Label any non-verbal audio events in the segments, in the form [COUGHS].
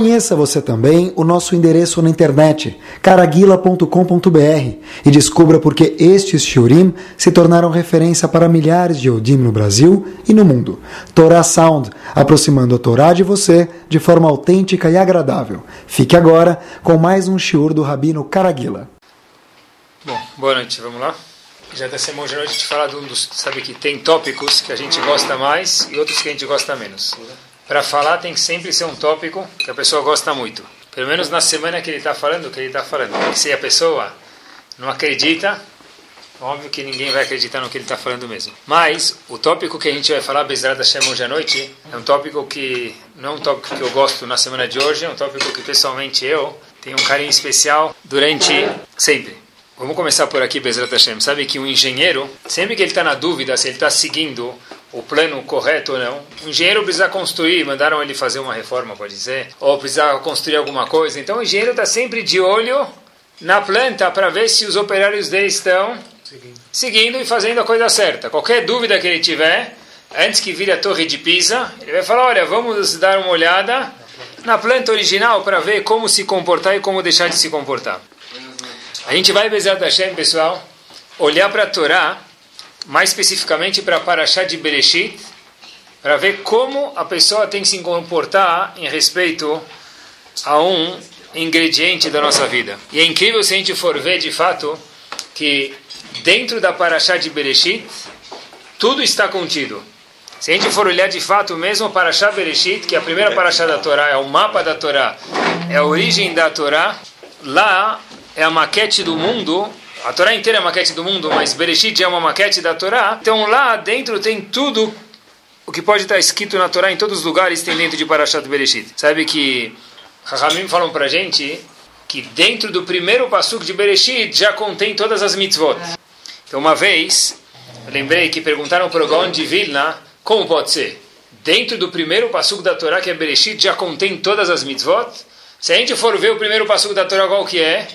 Conheça você também o nosso endereço na internet, caraguila.com.br, e descubra por que estes shiurim se tornaram referência para milhares de Yodim no Brasil e no mundo. Torah Sound, aproximando a Torá de você de forma autêntica e agradável. Fique agora com mais um shiur do Rabino Caraguila. Bom, boa noite, vamos lá? Já da semana noite a gente fala de um dos, sabe que tem tópicos que a gente gosta mais e outros que a gente gosta menos. Para falar tem que sempre ser um tópico que a pessoa gosta muito. Pelo menos na semana que ele está falando, que ele está falando. Porque se a pessoa não acredita, óbvio que ninguém vai acreditar no que ele está falando mesmo. Mas o tópico que a gente vai falar, Bezerra Hashem, hoje à noite, é um tópico que não é um tópico que eu gosto na semana de hoje, é um tópico que pessoalmente eu tenho um carinho especial durante sempre. Vamos começar por aqui, Bezerra Hashem. Sabe que um engenheiro, sempre que ele está na dúvida se ele está seguindo o plano correto ou não. O engenheiro precisa construir, mandaram ele fazer uma reforma, pode dizer, ou precisa construir alguma coisa. Então o engenheiro está sempre de olho na planta para ver se os operários dele estão seguindo. seguindo e fazendo a coisa certa. Qualquer dúvida que ele tiver, antes que vire a torre de Pisa, ele vai falar, olha, vamos dar uma olhada na planta original para ver como se comportar e como deixar de se comportar. A gente vai, Bezat Hashem, pessoal, olhar para a Torá mais especificamente para Parashá de Bereshit, para ver como a pessoa tem que se comportar em respeito a um ingrediente da nossa vida. E é incrível se a gente for ver de fato que dentro da Parashá de Bereshit tudo está contido. Se a gente for olhar de fato mesmo o Parashá Bereshit, que é a primeira Parashá da Torá, é o mapa da Torá, é a origem da Torá, lá é a maquete do mundo a Torá inteira é uma maquete do mundo, mas Bereshit é uma maquete da Torá. Então lá dentro tem tudo o que pode estar escrito na Torá em todos os lugares tem dentro de Parashat Bereshit. Sabe que Rahamim falam pra gente que dentro do primeiro pasuk de Bereshit já contém todas as mitzvot. Então uma vez, eu lembrei que perguntaram para o Gaon de Vilna, como pode ser? Dentro do primeiro pasuk da Torá, que é Bereshit, já contém todas as mitzvot? Se a gente for ver o primeiro pasuk da Torá, qual que é?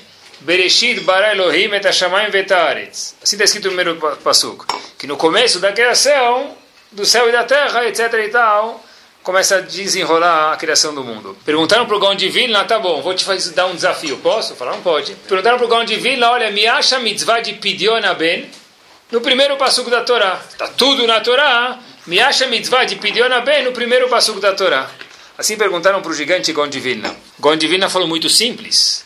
Bereshit bara Elohim et hashamayim vetaretz. Assim está escrito no primeiro passuco. Que no começo da criação, do céu e da terra, etc e tal, começa a desenrolar a criação do mundo. Perguntaram para o Gaon de Vilna, tá bom, vou te fazer, dar um desafio, posso? Falar, não pode. Perguntaram para o Gaon olha, me acha mitzvah de Pidyon Ben no primeiro passuco da Torá. Está tudo na Torá, me acha mitzvah de Pidyon Ben no primeiro passuco da Torá. Assim perguntaram para o gigante Gaon Vilna falou muito simples.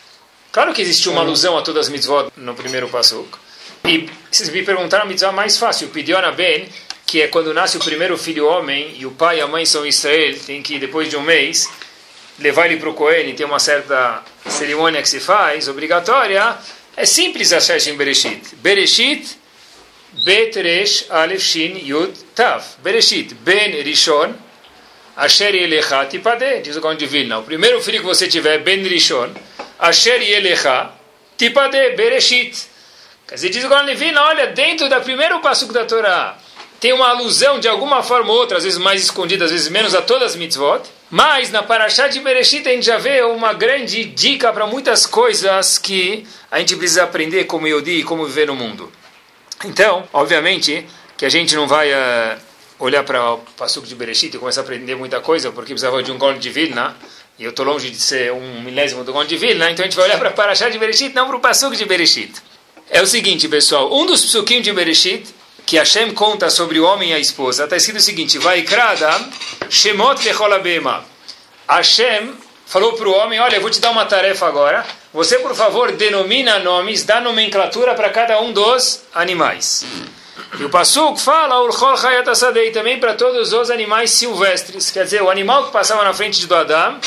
Claro que existe uma alusão a todas as mitzvot no primeiro pasuk. E vocês me perguntaram a mitzvah mais fácil, Pidiona Ben, que é quando nasce o primeiro filho homem e o pai e a mãe são Israel, tem que, depois de um mês, levar ele para o Cohen e tem uma certa cerimônia que se faz, obrigatória. É simples a em Bereshit. Bereshit, Bet Resh Alef Shin Yud Tav. Bereshit, Ben Rishon, Asher Yelecha Tipade, diz o Gaon de Vilna. O primeiro filho que você tiver, Ben Rishon, Asher Yelecha, Tipade Bereshit. Quer dizer, diz Gaon Levina, olha, dentro do primeiro passo da Torá, tem uma alusão de alguma forma ou outra, às vezes mais escondida, às vezes menos, a todas as mitzvot. Mas na Parashá de Bereshit a gente já vê uma grande dica para muitas coisas que a gente precisa aprender como Yodi e como viver no mundo. Então, obviamente, que a gente não vai uh, olhar para o Passuco de Bereshit e começar a aprender muita coisa, porque precisava de um gol de Vilna, e eu estou longe de ser um milésimo do Gonde de Vilna, então a gente vai olhar para Parashá de Bereshit, não para o Pasuk de Bereshit. É o seguinte, pessoal, um dos psukim de Bereshit, que Hashem conta sobre o homem e a esposa, está escrito o seguinte, vai Vaikradam Shemot Lecholabema. Hashem falou para o homem, olha, eu vou te dar uma tarefa agora, você, por favor, denomina nomes, dá nomenclatura para cada um dos animais. E o Pasuk fala, Urchol Hayatasadei, também para todos os animais silvestres, quer dizer, o animal que passava na frente do Adão,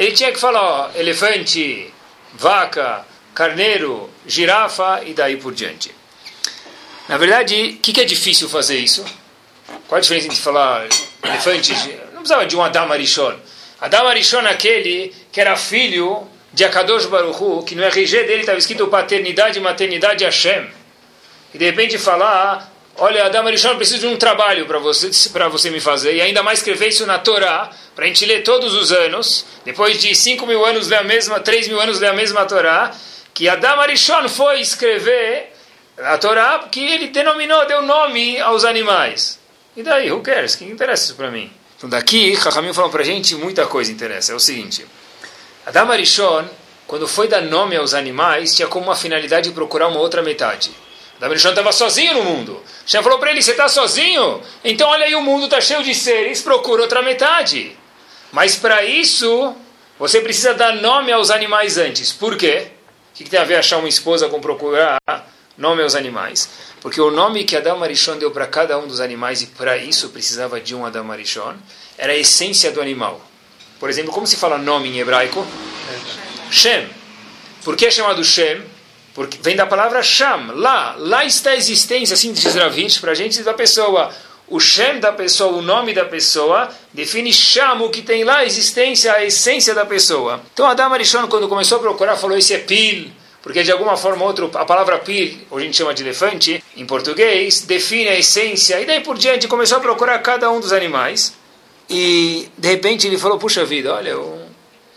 ele tinha que falar ó, elefante, vaca, carneiro, girafa e daí por diante. Na verdade, o que, que, é difícil fazer isso? Qual a diferença entre falar elefante? Não precisava de um Adam Arishon. Adam Arishon aquele que era filho de Akadosh Baruchu, que no RG dele estava escrito paternidade e maternidade Hashem. E de repente falar, olha, Adam Arishon, preciso de um trabalho para você, você me fazer, e ainda mais escrever isso na Torá, para a gente ler todos os anos, depois de 5 mil anos ler a mesma, 3 mil anos ler a mesma Torá, que Adam Arishon foi escrever a Torá que ele denominou, deu nome aos animais. E daí, who cares? que interessa isso para mim? Então daqui, Chachamim falou para a gente, muita coisa interessa. É o seguinte, Adam Arishon, quando foi dar nome aos animais, tinha como uma finalidade procurar uma outra metade. Adam Arishon estava sozinho no mundo. Hashem falou para ele, você está sozinho? Então olha aí, o mundo está cheio de seres, procura outra metade. Mas para isso, você precisa dar nome aos animais antes. Por quê? O que, tem a ver achar uma esposa com procurar nome aos animais? Porque o nome que Adam Arishon deu para cada um dos animais, e para isso precisava de um Adam Arishon, era a essência do animal. Por exemplo, como se fala nome em hebraico? Shem. Por que é chamado Shem? Porque vem da palavra Sham, lá. Lá está a existência, assim diz Ravitch, para a gente da pessoa. O Shem da pessoa, o nome da pessoa, define Sham, o que tem lá, a existência, a essência da pessoa. Então Adam Arishon, quando começou a procurar, falou: Esse é Pil, porque de alguma forma ou outra, a palavra Pil, hoje a gente chama de elefante, em português, define a essência. E daí por diante começou a procurar cada um dos animais. E de repente ele falou: Puxa vida, olha, eu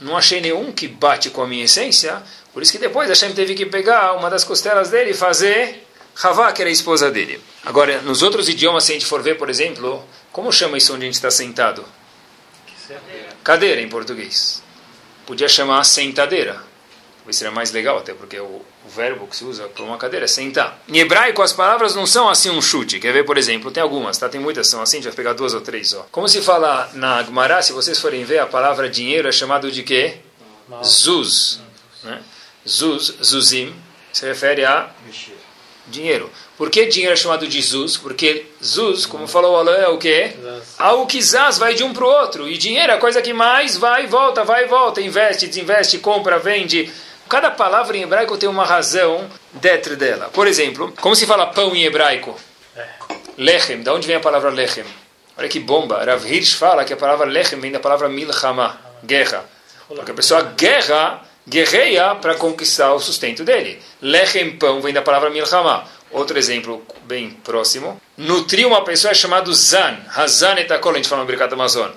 não achei nenhum que bate com a minha essência. Por isso que depois Hashem teve que pegar uma das costelas dele e fazer Havá, que era a esposa dele. Agora, nos outros idiomas, se a gente for ver, por exemplo, como chama isso onde a gente está sentado? Cadeira em português. Podia chamar sentadeira. Talvez seria mais legal, até porque o, o verbo que se usa para uma cadeira é sentar. Em hebraico, as palavras não são assim um chute. Quer ver, por exemplo? Tem algumas, tá? Tem muitas, são assim, a gente vai pegar duas ou três. Ó. Como se fala na Gemara, se vocês forem ver, a palavra dinheiro é chamado de quê? Zuz. Né? Zuz, zuzim, se refere a dinheiro. Por que dinheiro é chamado de Zuz? Porque Zuz, como falou o Alain, é o quê? Algo que Zaz vai de um para o outro. E dinheiro é a coisa que mais vai e volta, vai e volta. Investe, desinveste, compra, vende. Cada palavra em hebraico tem uma razão dentro dela. Por exemplo, como se fala pão em hebraico? Lechem. Da onde vem a palavra lechem? Olha que bomba. Rav Hirsch fala que a palavra lechem vem da palavra milchama, guerra. Porque a pessoa guerra guerreia para conquistar o sustento dele. Lechem pão vem da palavra milchama. Outro exemplo bem próximo. Nutrir uma pessoa é chamado zan. Hazan etakol, a gente fala no Birkat Amazon.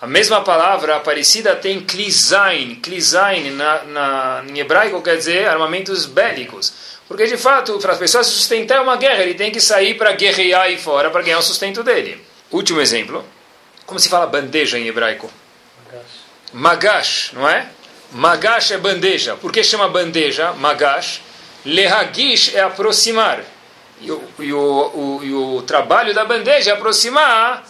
A mesma palavra parecida tem klizain. Klizain na, na, em hebraico quer dizer armamentos bélicos. Porque de fato, para as pessoas se sustentar é uma guerra. Ele tem que sair para guerrear aí fora para ganhar o sustento dele. Último exemplo. Como se fala bandeja em hebraico? Magash, Magash não é? Magash é bandeja. Por que chama bandeja? Magash. Lehagish é aproximar. E o, e o, o, e o trabalho da bandeja é aproximar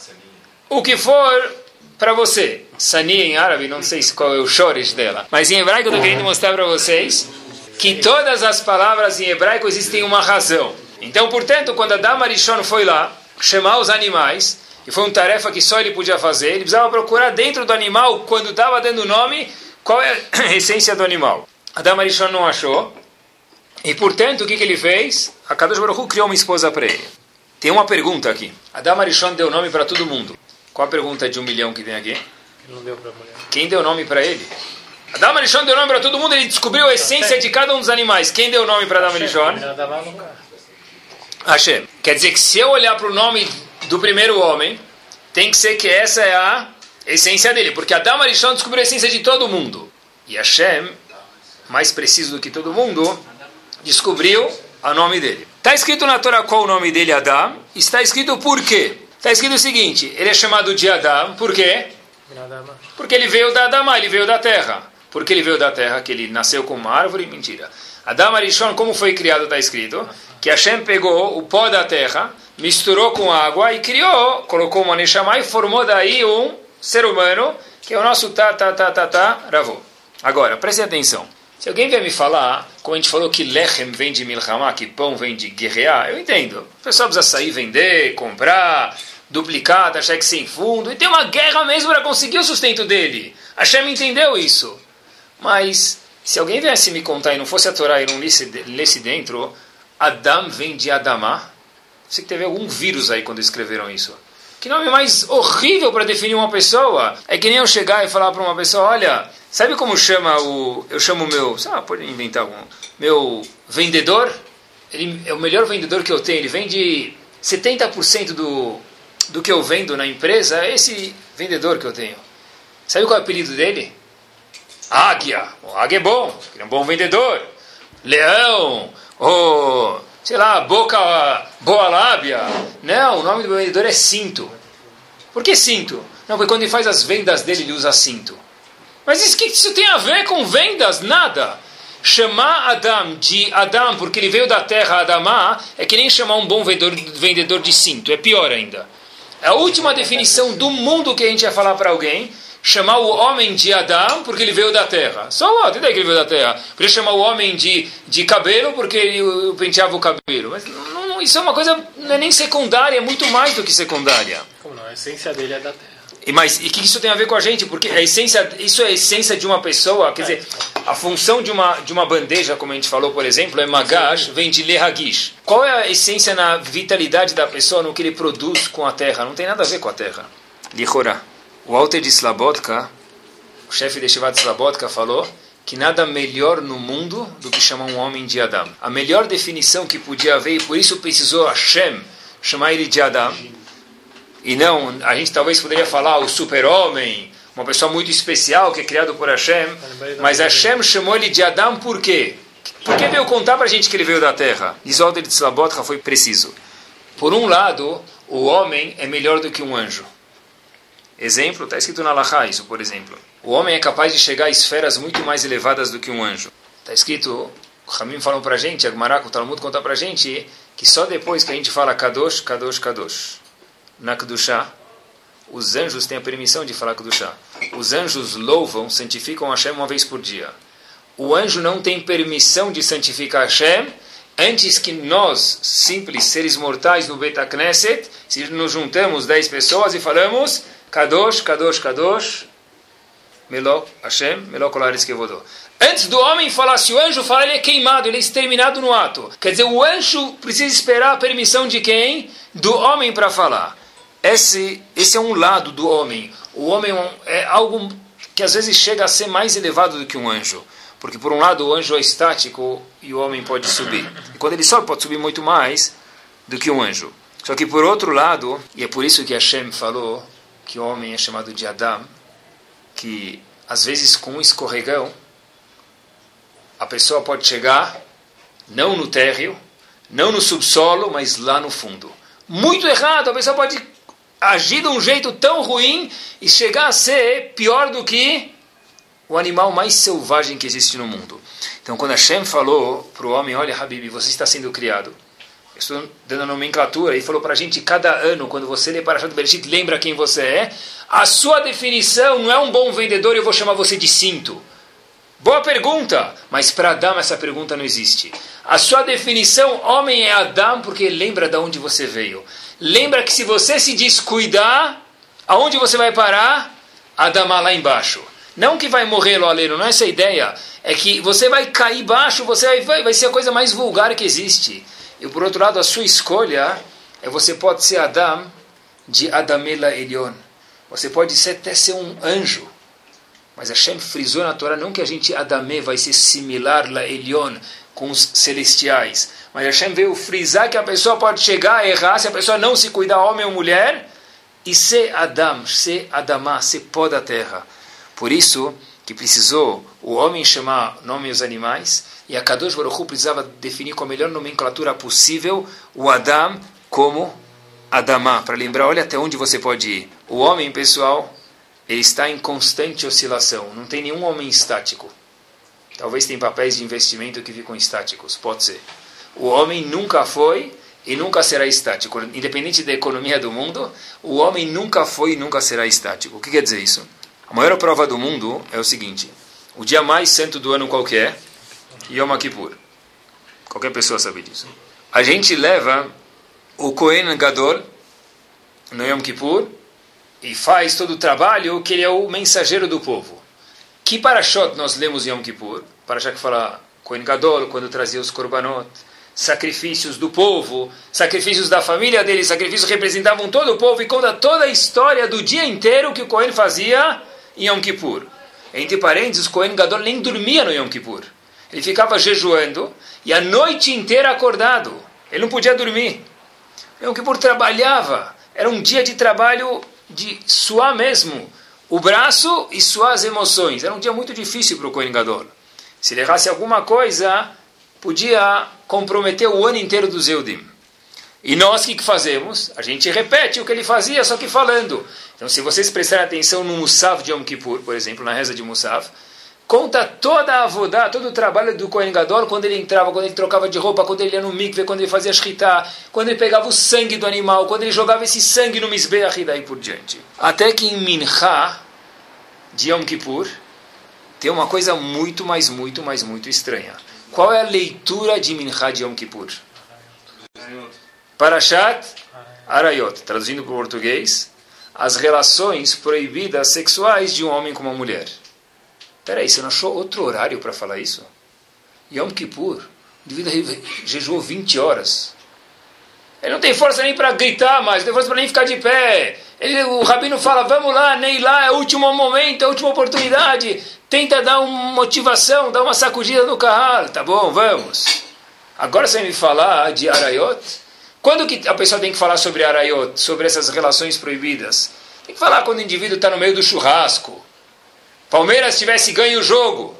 o que for para você. Sani em árabe, não sei qual é o chores dela. Mas em hebraico eu estou querendo mostrar para vocês que todas as palavras em hebraico existem uma razão. Então, portanto, quando Adam Arishon foi lá chamar os animais, e foi uma tarefa que só ele podia fazer, ele precisava procurar dentro do animal, quando estava dando o nome, qual é a [COUGHS] essência do animal. Adam Arishon não achou, e portanto, o que, que ele fez? A Kadosh Baruch criou uma esposa para ele. Tem uma pergunta aqui. Adam Arishon deu nome para todo mundo. Qual a pergunta de um milhão que tem aqui? Deu Quem deu nome para ele? Adam Arishon deu nome para todo mundo, ele descobriu a essência de cada um dos animais. Quem deu nome para Adam Arishon? Hashem. Quer dizer que se eu olhar para o nome do primeiro homem, tem que ser que essa é a essência dele. Porque Adam Arishon descobriu a essência de todo mundo. E Hashem, mais preciso do que todo mundo, descobriu o nome dele. Está escrito na Torá qual o nome dele, Adam. Está escrito por quê? Está escrito o seguinte, ele é chamado de Adam, por quê? Porque ele veio da Adama, ele veio da terra. Porque ele veio da terra, que ele nasceu com uma árvore? Mentira. Adam Arishon, como foi criado, está escrito, que Hashem pegou o pó da terra, misturou com água e criou, colocou uma Neshama e formou daí um ser humano, que é o nosso ta, ta, ta, ta, ta, ravô. Agora, preste atenção. Se alguém vier me falar, como a gente falou que lechem vem de milhamá, que pão vem de guerrear, eu entendo. O pessoal precisa sair, vender, comprar, duplicar, dar cheque sem fundo, e tem uma guerra mesmo para conseguir o sustento dele. A Hashem entendeu isso. Mas, se alguém viesse me contar e não fosse a Torá e não lesse, lesse dentro, Adam vem de Adamá, sei que teve algum vírus aí quando escreveram isso. Que nome mais horrível para definir uma pessoa. É que nem eu chegar e falar para uma pessoa, olha, sabe como chama o... Eu chamo meu... Ah, pode inventar algum... Meu vendedor, ele é o melhor vendedor que eu tenho. Ele vende 70% do, do que eu vendo na empresa. É esse vendedor que eu tenho. Sabe qual é o apelido dele? Águia. O águia é bom. Ele é um bom vendedor. Leão. Ou sei lá, boca, boa lábia. Não, o nome do vendedor é cinto. Por que cinto? Não, porque quando ele faz as vendas dele, ele usa cinto. Mas isso que isso tem a ver com vendas? Nada. Chamar Adam de Adam porque ele veio da terra Adamá é que nem chamar um bom vendedor, vendedor de cinto, é pior ainda. É a última definição do mundo que a gente ia falar para alguém chamar o homem de Adam porque ele veio da terra. Só lá, tem que ele veio da terra. Podia chamar o homem de, de cabelo porque ele penteava o cabelo. Mas não, não, isso é uma coisa, não é nem secundária, é muito mais do que secundária. Como não? A essência dele é da terra. E, mas e o que isso tem a ver com a gente? Porque a essência, isso é a essência de uma pessoa. Quer dizer, a função de uma, de uma bandeja, como a gente falou, por exemplo, é magash, vem de lehagish. Qual é a essência na vitalidade da pessoa, no que ele produz com a terra? Não tem nada a ver com a terra. Lichorá. O Alter de Slabotka, o chefe de Shivat Slabotka, falou que nada melhor no mundo do que chamar um homem de Adam. A melhor definição que podia haver, e por isso precisou Hashem chamar ele de Adam, e não, a gente talvez poderia falar o super-homem, uma pessoa muito especial que é criado por Hashem, mas Hashem chamou ele de Adam por quê? Porque veio contar para a gente que ele veio da terra. Diz o de Slabotka foi preciso. Por um lado, o homem é melhor do que um anjo. Exemplo, está escrito na Laha isso, por exemplo. O homem é capaz de chegar a esferas muito mais elevadas do que um anjo. Está escrito, o Ramim falou para a gente, Agmará, o Talmud conta para a gente, que só depois que a gente fala Kadosh, Kadosh, Kadosh, na Kedushá, os anjos têm a permissão de falar Kedushá. Os anjos louvam, santificam Hashem uma vez por dia. O anjo não tem permissão de santificar Hashem antes que nós, simples seres mortais no Beta Knesset, se nos juntamos dez pessoas e falamos Kadosh, Kadosh, Kadosh, Melok, Hashem, Melok Olares Kevodó. Antes do homem falar, se o anjo fala, ele é queimado, ele é exterminado no ato. Quer dizer, o anjo precisa esperar a permissão de quem? Do homem para falar. Esse, esse é um lado do homem. O homem é algo que às vezes chega a ser mais elevado do que um anjo. Porque, por um lado, o anjo é estático e o homem pode subir. E quando ele sobe, pode subir muito mais do que um anjo. Só que, por outro lado, e é por isso que Hashem falou que o homem é chamado de Adam, que às vezes com um escorregão a pessoa pode chegar não no térreo, não no subsolo, mas lá no fundo. Muito errado, a pessoa pode agir de um jeito tão ruim e chegar a ser pior do que o animal mais selvagem que existe no mundo. Então, quando Hashem falou para o homem: Olha, Habib, você está sendo criado estou dando a nomenclatura, e falou para a gente, cada ano, quando você lê para do Bereshit, lembra quem você é, a sua definição não é um bom vendedor, eu vou chamar você de cinto. Boa pergunta, mas para Adão essa pergunta não existe. A sua definição, homem é Adão, porque lembra de onde você veio. Lembra que se você se descuidar, aonde você vai parar? Adama lá embaixo. Não que vai morrer lo aleno, não é essa a ideia. É que você vai cair baixo, você vai, vai ser a coisa mais vulgar que existe. E por outro lado, a sua escolha é você pode ser Adam de Adamela Elion. Você pode ser, até ser um anjo. Mas Hashem frisou na Torá não que a gente Adamé vai ser similar la Elion com os celestiais. Mas Hashem veio frisar que a pessoa pode chegar a errar se a pessoa não se cuidar, homem ou mulher, e ser Adam, ser Adamá, ser pó da terra. Por isso que precisou o homem chamar nome aos animais e a Kadosh Baruch Hu precisava definir com a melhor nomenclatura possível o Adam como Adamá, para lembrar, olha até onde você pode ir. O homem, pessoal, ele está em constante oscilação, não tem nenhum homem estático. Talvez tem papéis de investimento que ficam estáticos, pode ser. O homem nunca foi e nunca será estático. Independente da economia do mundo, o homem nunca foi e nunca será estático. O que quer dizer isso? A maior prova do mundo é o seguinte: o dia mais santo do ano qualquer Yom Kippur. Qualquer pessoa sabe disso. A gente leva o Kohen Gadol no Yom Kippur e faz todo o trabalho que ele é o mensageiro do povo. Que parashot nós lemos em Yom Kippur? Parashá que fala Kohen Gadol, quando trazia os korbanot, sacrifícios do povo, sacrifícios da família dele, sacrifícios que representavam todo o povo e conta toda a história do dia inteiro que o Kohen fazia em Yom Kippur. Entre parênteses, o Kohen Gadol nem dormia no Yom Kippur. Ele ficava jejuando e a noite inteira acordado. Ele não podia dormir. Yom Kippur trabalhava. Era um dia de trabalho de suar mesmo o braço e suar as emoções. Era um dia muito difícil para o Kohen Gadol. Se ele errasse alguma coisa, podia comprometer o ano inteiro do Zeudim. E nós o que fazemos? A gente repete o que ele fazia, só que falando. Então, se vocês prestarem atenção no Musaf de Yom Kippur, por exemplo, na reza de Musaf, conta toda a avodá, todo o trabalho do Kohen Gadol, quando ele entrava, quando ele trocava de roupa, quando ele ia no mikve, quando ele fazia shritá, quando ele pegava o sangue do animal, quando ele jogava esse sangue no misbeach e daí por diante. Até que em Mincha, de Yom Kippur, tem uma coisa muito, mais, muito, mais, muito estranha. Qual é a leitura de Mincha de Yom Kippur? Parashat Arayot, traduzindo para o português, as relações proibidas sexuais de um homem com uma mulher. Peraí, você não achou outro horário para falar isso? Yom Kippur, devido a jejuou 20 horas. Ele não tem força nem para gritar mais, não tem força para nem ficar de pé. Ele, o rabino fala, vamos lá, nem lá, é o último momento, é a última oportunidade. Tenta dar uma motivação, dar uma sacudida no carro. Tá bom, vamos. Agora você me falar de Arayot? Quando que a pessoa tem que falar sobre arayot, sobre essas relações proibidas? Tem que falar quando o indivíduo está no meio do churrasco. Palmeiras tivesse ganho o jogo.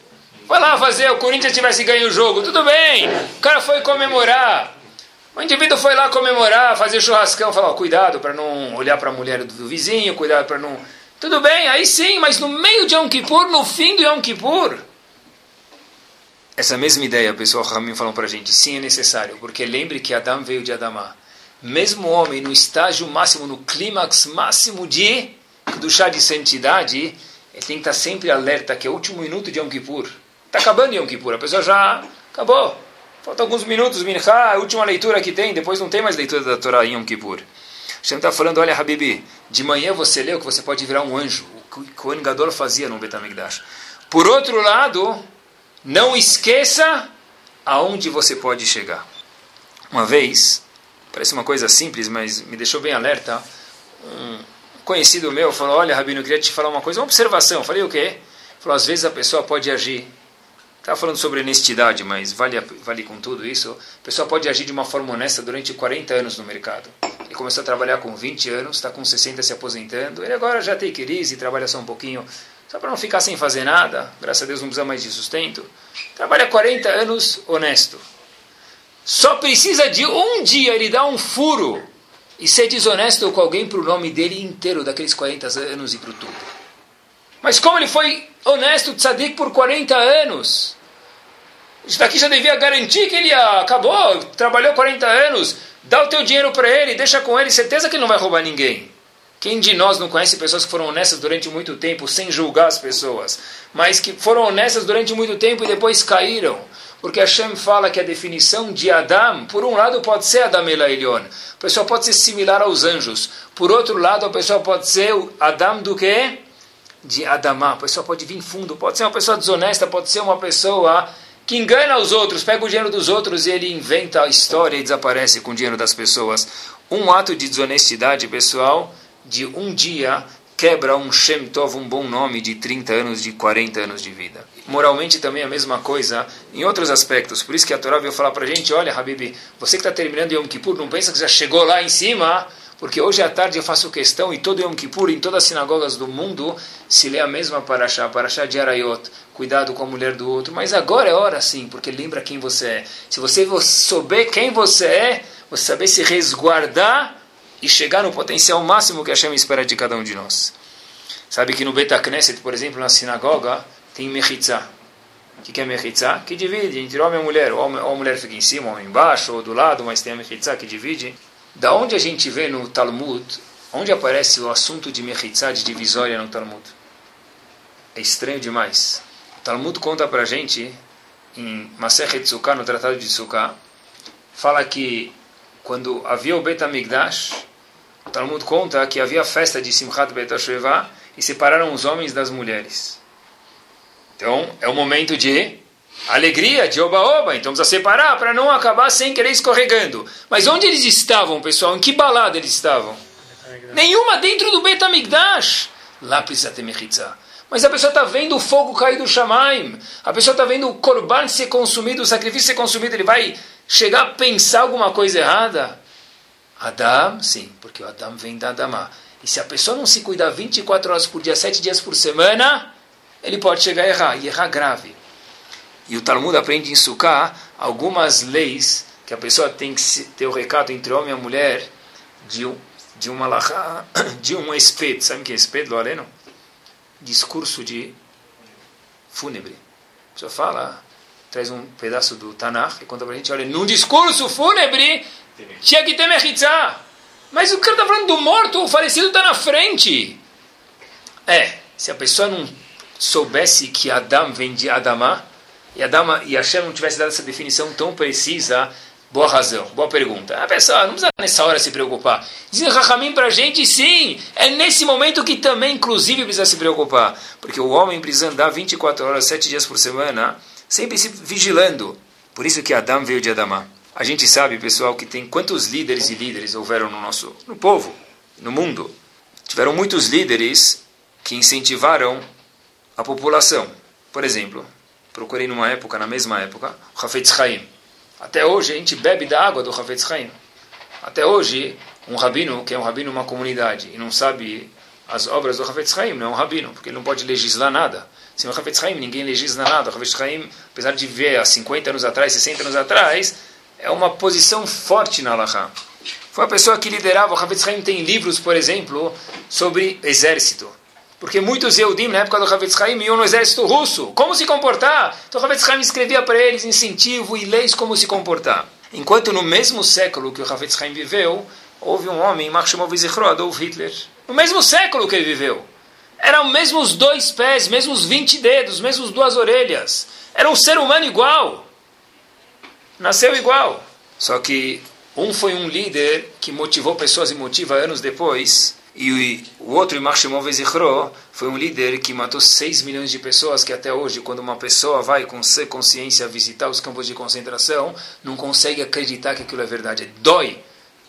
Vai lá fazer, o Corinthians tivesse ganho o jogo. Tudo bem, o cara foi comemorar. O indivíduo foi lá comemorar, fazer churrascão, falar, cuidado para não olhar para a mulher do vizinho, cuidado para não... Tudo bem, aí sim, mas no meio de Yom Kippur, no fim do Yom Kippur, essa mesma ideia, pessoal Ramim falou para a gente, sim é necessário, porque lembre que Adão veio de Adamá. Mesmo o homem no estágio máximo, no clímax máximo de do chá de santidade, ele tem que estar sempre alerta que é o último minuto de Yom Kippur. Está acabando Yom Kippur, a pessoa já acabou. Faltam alguns minutos, Minha, a última leitura que tem, depois não tem mais leitura da Torá em Yom Kippur. Hashem está falando, olha, Habibi, de manhã você leu que você pode virar um anjo. O que o Kohen Gadol fazia no Betamigdash. Por outro lado, não esqueça aonde você pode chegar. Uma vez, parece uma coisa simples, mas me deixou bem alerta. Um conhecido meu falou: Olha, Rabino, eu queria te falar uma coisa, uma observação. Eu falei: O quê? Falou: Às vezes a pessoa pode agir. Estava falando sobre honestidade, mas vale, vale com tudo isso. A pessoa pode agir de uma forma honesta durante 40 anos no mercado. Ele começou a trabalhar com 20 anos, está com 60 se aposentando. Ele agora já tem crise, trabalha só um pouquinho só para não ficar sem fazer nada, graças a Deus não precisa mais de sustento. Trabalha 40 anos honesto. Só precisa de um dia ele dar um furo e ser desonesto com alguém para o nome dele inteiro, daqueles 40 anos e para tudo. Mas como ele foi honesto, tzadik, por 40 anos, isso daqui já devia garantir que ele acabou, trabalhou 40 anos, dá o teu dinheiro para ele, deixa com ele, certeza que ele não vai roubar ninguém. Quem de nós não conhece pessoas que foram honestas durante muito tempo, sem julgar as pessoas, mas que foram honestas durante muito tempo e depois caíram? Porque Hashem fala que a definição de Adam, por um lado, pode ser Adam Elaion. A pessoa pode ser similar aos anjos. Por outro lado, a pessoa pode ser Adam do quê? De Adamá. A pessoa pode vir fundo. Pode ser uma pessoa desonesta, pode ser uma pessoa que engana os outros, pega o dinheiro dos outros e ele inventa a história e desaparece com o dinheiro das pessoas. Um ato de desonestidade, pessoal, de um dia quebra um Shem Tov, um bom nome de 30 anos, de 40 anos de vida. Moralmente também a mesma coisa, em outros aspectos. Por isso que a Torá veio falar para a gente, olha, Habib, você que está terminando Yom Kippur, não pensa que já chegou lá em cima, porque hoje à tarde eu faço questão, e todo Yom Kippur, em todas as sinagogas do mundo, se lê a mesma Parashá, Parashá de Arayot, cuidado com a mulher do outro. Mas agora é hora sim, porque lembra quem você é. Se você souber quem você é, você saber se resguardar e chegar no potencial máximo que Hashem espera de cada um de nós. Sabe que no Beta Knesset, por exemplo, na sinagoga, tem Mechitzah. O que é Mechitzah? Que divide entre homem e mulher. Ou a mulher fica em cima, ou embaixo, ou do lado, mas tem a Mechitzah que divide. Da onde a gente vê no Talmud, onde aparece o assunto de Mechitzah, de divisória no Talmud? É estranho demais. O Talmud conta pra gente, em Masechet Sukkah, no Tratado de Sukkah, fala que quando havia o Bet HaMikdash, o Talmud conta que havia festa de Simchat Bet e separaram os homens das mulheres. Então, é o momento de alegria, de oba-oba. Então, precisa separar para não acabar sem querer escorregando. Mas onde eles estavam, pessoal? Em que balada eles estavam? Nenhuma dentro do Bet HaMikdash. Lá precisa ter mechitzah. Mas a pessoa está vendo o fogo cair do Shamaim. A pessoa está vendo o korban ser consumido, o sacrifício ser consumido. Ele vai chegar a pensar alguma coisa errada? Adam, sim, porque o Adam vem da Adamá. E se a pessoa não se cuidar 24 horas por dia, 7 dias por semana, ele pode chegar a errar, e errar grave. E o Talmud aprende em Sukkah algumas leis que a pessoa tem que ter o recado entre homem e mulher de, um, de uma [COUGHS] de um espeto. Sabe o que é espeto, Loreno? Discurso de fúnebre. A pessoa fala, traz um pedaço do Tanakh e conta pra gente, olha, num discurso fúnebre tinha que ter mechitzá. Mas o cara está falando do morto, o falecido está na frente. É, se a pessoa não soubesse que Adam vem de Adamá, e, Adama, e Hashem não tivesse dado essa definição tão precisa, boa razão, boa pergunta. A pessoa não precisa nessa hora se preocupar. Dizem Rahamim para a gente, sim, é nesse momento que também, inclusive, precisa se preocupar. Porque o homem precisa andar 24 horas, 7 dias por semana, sempre se vigilando. Por isso que Adam veio de Adamá. A gente sabe, pessoal, que tem quantos líderes e líderes houveram no nosso no povo, no mundo. Tiveram muitos líderes que incentivaram a população. Por exemplo, procurei numa época, na mesma época, o Hafetz Chaim. Até hoje a gente bebe da água do Hafetz Chaim. Até hoje, um rabino, que é um rabino uma comunidade, e não sabe as obras do Hafetz Chaim, não é um rabino, porque ele não pode legislar nada. Sem o Hafetz Chaim, ninguém legisla nada. O Hafetz Chaim, apesar de ver há 50 anos atrás, 60 anos atrás, é uma posição forte na Allahá. Foi a pessoa que liderava, o Hafetz Haim tem livros, por exemplo, sobre exército. Porque muitos Eudim, na época do Havetz Haim, iam no exército russo. Como se comportar? Então o Havetz Haim escrevia para eles incentivo e leis como se comportar. Enquanto no mesmo século que o Havetz Haim viveu, houve um homem, Marshmallow Zichro, Adolf Hitler. No mesmo século que ele viveu. Eram mesmos dois pés, mesmos 20 dedos, mesmos duas orelhas. Era um ser humano igual nasceu igual. Só que um foi um líder que motivou pessoas e motiva anos depois, e o outro, Imar Shimon foi um líder que matou 6 milhões de pessoas, que até hoje, quando uma pessoa vai com consciência visitar os campos de concentração, não consegue acreditar que aquilo é verdade. Dói.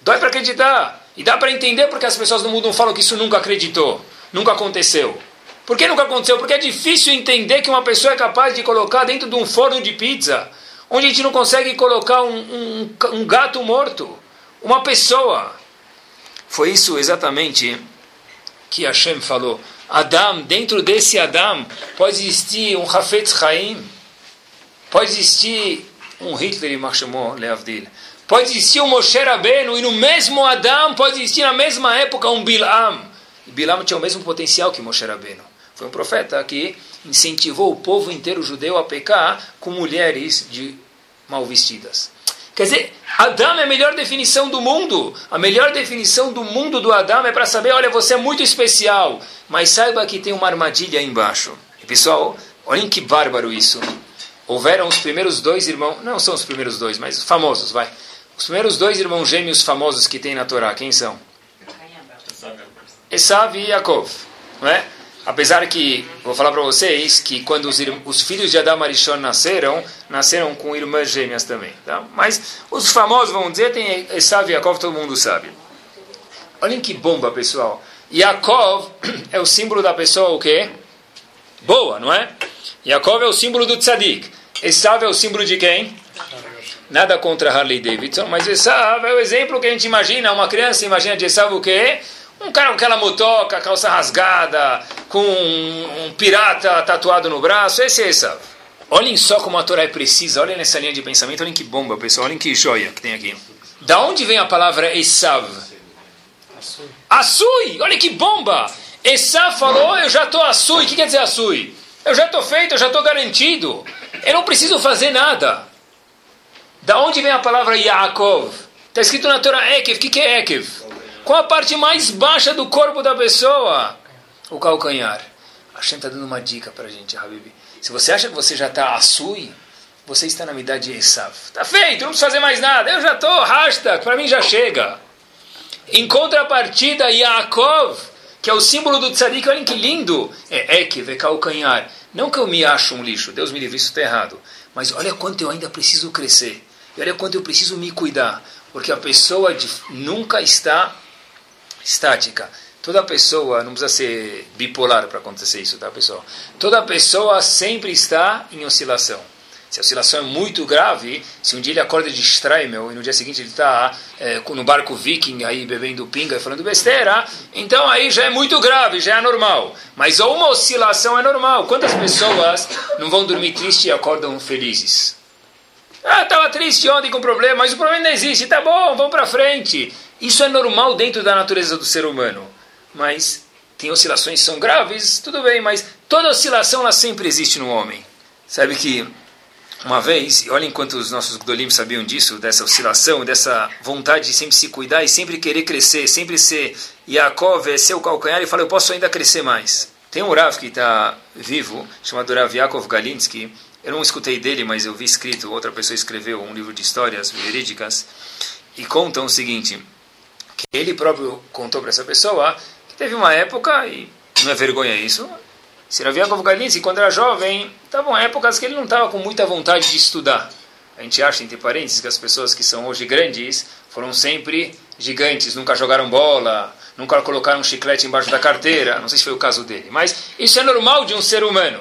Dói para acreditar. E dá para entender porque as pessoas no mundo não falam que isso nunca acreditou, nunca aconteceu. Por que nunca aconteceu? Porque é difícil entender que uma pessoa é capaz de colocar dentro de um forno de pizza onde a gente não consegue colocar um, um, um gato morto, uma pessoa. Foi isso exatamente que Hashem falou. Adam, dentro desse Adam, pode existir um Hafetz Chaim, pode existir um Hitler, chamou Leavdil, pode existir um Moshe Rabbeinu, e no mesmo Adam pode existir na mesma época um Bilam. E Bilam tinha o mesmo potencial que Moshe Rabbeinu. Foi um profeta que incentivou o povo inteiro judeu a pecar com mulheres de mal vestidas. Quer dizer, Adão é a melhor definição do mundo. A melhor definição do mundo do Adão é para saber, olha, você é muito especial, mas saiba que tem uma armadilha aí embaixo. E pessoal, olhem que bárbaro isso. Houveram os primeiros dois irmãos, não são os primeiros dois, mas famosos, vai. Os primeiros dois irmãos gêmeos famosos que tem na Torá, quem são? Esav e Yaakov, não é? Apesar que, vou falar para vocês, que quando os, os, filhos de Adam Arishon nasceram, nasceram com irmãs gêmeas também. Tá? Mas os famosos vão dizer, tem Esav e Yaakov, todo mundo sabe. Olhem que bomba, pessoal. Yaakov é o símbolo da pessoa o quê? Boa, não é? Yaakov é o símbolo do tzadik. Esav é o símbolo de quem? Nada contra Harley Davidson, mas Esav é o exemplo que a gente imagina. Uma criança imagina de Esav o quê? Um cara com aquela motoca, calça rasgada, com um, pirata tatuado no braço, esse é Esav. Olhem só como a Torá é precisa, olhem nessa linha de pensamento, olhem que bomba, pessoal, olhem que joia que tem aqui. Da onde vem a palavra Esav? Assui. Olha que bomba! Esav falou, eu já estou Assui. O que quer dizer Assui? Eu já estou feito, eu já estou garantido. Eu não preciso fazer nada. Da onde vem a palavra Yaakov? Está escrito na Torá Ekev. O que, que é Ekev? Qual a parte mais baixa do corpo da pessoa? O calcanhar. A Hashem está dando uma dica para a gente, Habib. Se você acha que você já está assui, você está na idade de Esav. Está feito, não precisa fazer mais nada. Eu já estou, hashtag, para mim já chega. Em contrapartida, Yaakov, que é o símbolo do tzadik, olhem que lindo. É Ekev, é calcanhar. Não que eu me acho um lixo, Deus me livre, isso está errado. Mas olha quanto eu ainda preciso crescer. E olha quanto eu preciso me cuidar. Porque a pessoa nunca está estática. Toda pessoa, não precisa ser bipolar para acontecer isso, tá, pessoal? Toda pessoa sempre está em oscilação. Se a oscilação é muito grave, se um dia ele acorda de Streimel e no dia seguinte ele está é, no barco viking aí bebendo pinga e falando besteira, então aí já é muito grave, já é anormal. Mas uma oscilação é normal. Quantas pessoas não vão dormir tristes e acordam felizes? Ah, estava triste ontem com problema, mas o problema não existe. Tá bom, vamos para frente. Isso é normal dentro da natureza do ser humano. Mas tem oscilações que são graves, tudo bem, mas toda oscilação ela sempre existe no homem. Sabe que uma vez, olha enquanto os nossos Gdolim sabiam disso, dessa oscilação, dessa vontade de sempre se cuidar e sempre querer crescer, sempre ser Yaakov, é ser o calcanhar e falar, eu posso ainda crescer mais. Tem um Rav que está vivo, chamado Rav Yaakov Galinsky, eu não escutei dele, mas eu vi escrito, outra pessoa escreveu um livro de histórias verídicas, e contam o seguinte, que ele próprio contou para essa pessoa que teve uma época, e não é vergonha isso, se Rav Yaakov Galinsky, quando era jovem, estavam épocas que ele não estava com muita vontade de estudar. A gente acha, entre parênteses, que as pessoas que são hoje grandes foram sempre gigantes, nunca jogaram bola, nunca colocaram um chiclete embaixo da carteira, não sei se foi o caso dele, mas isso é normal de um ser humano.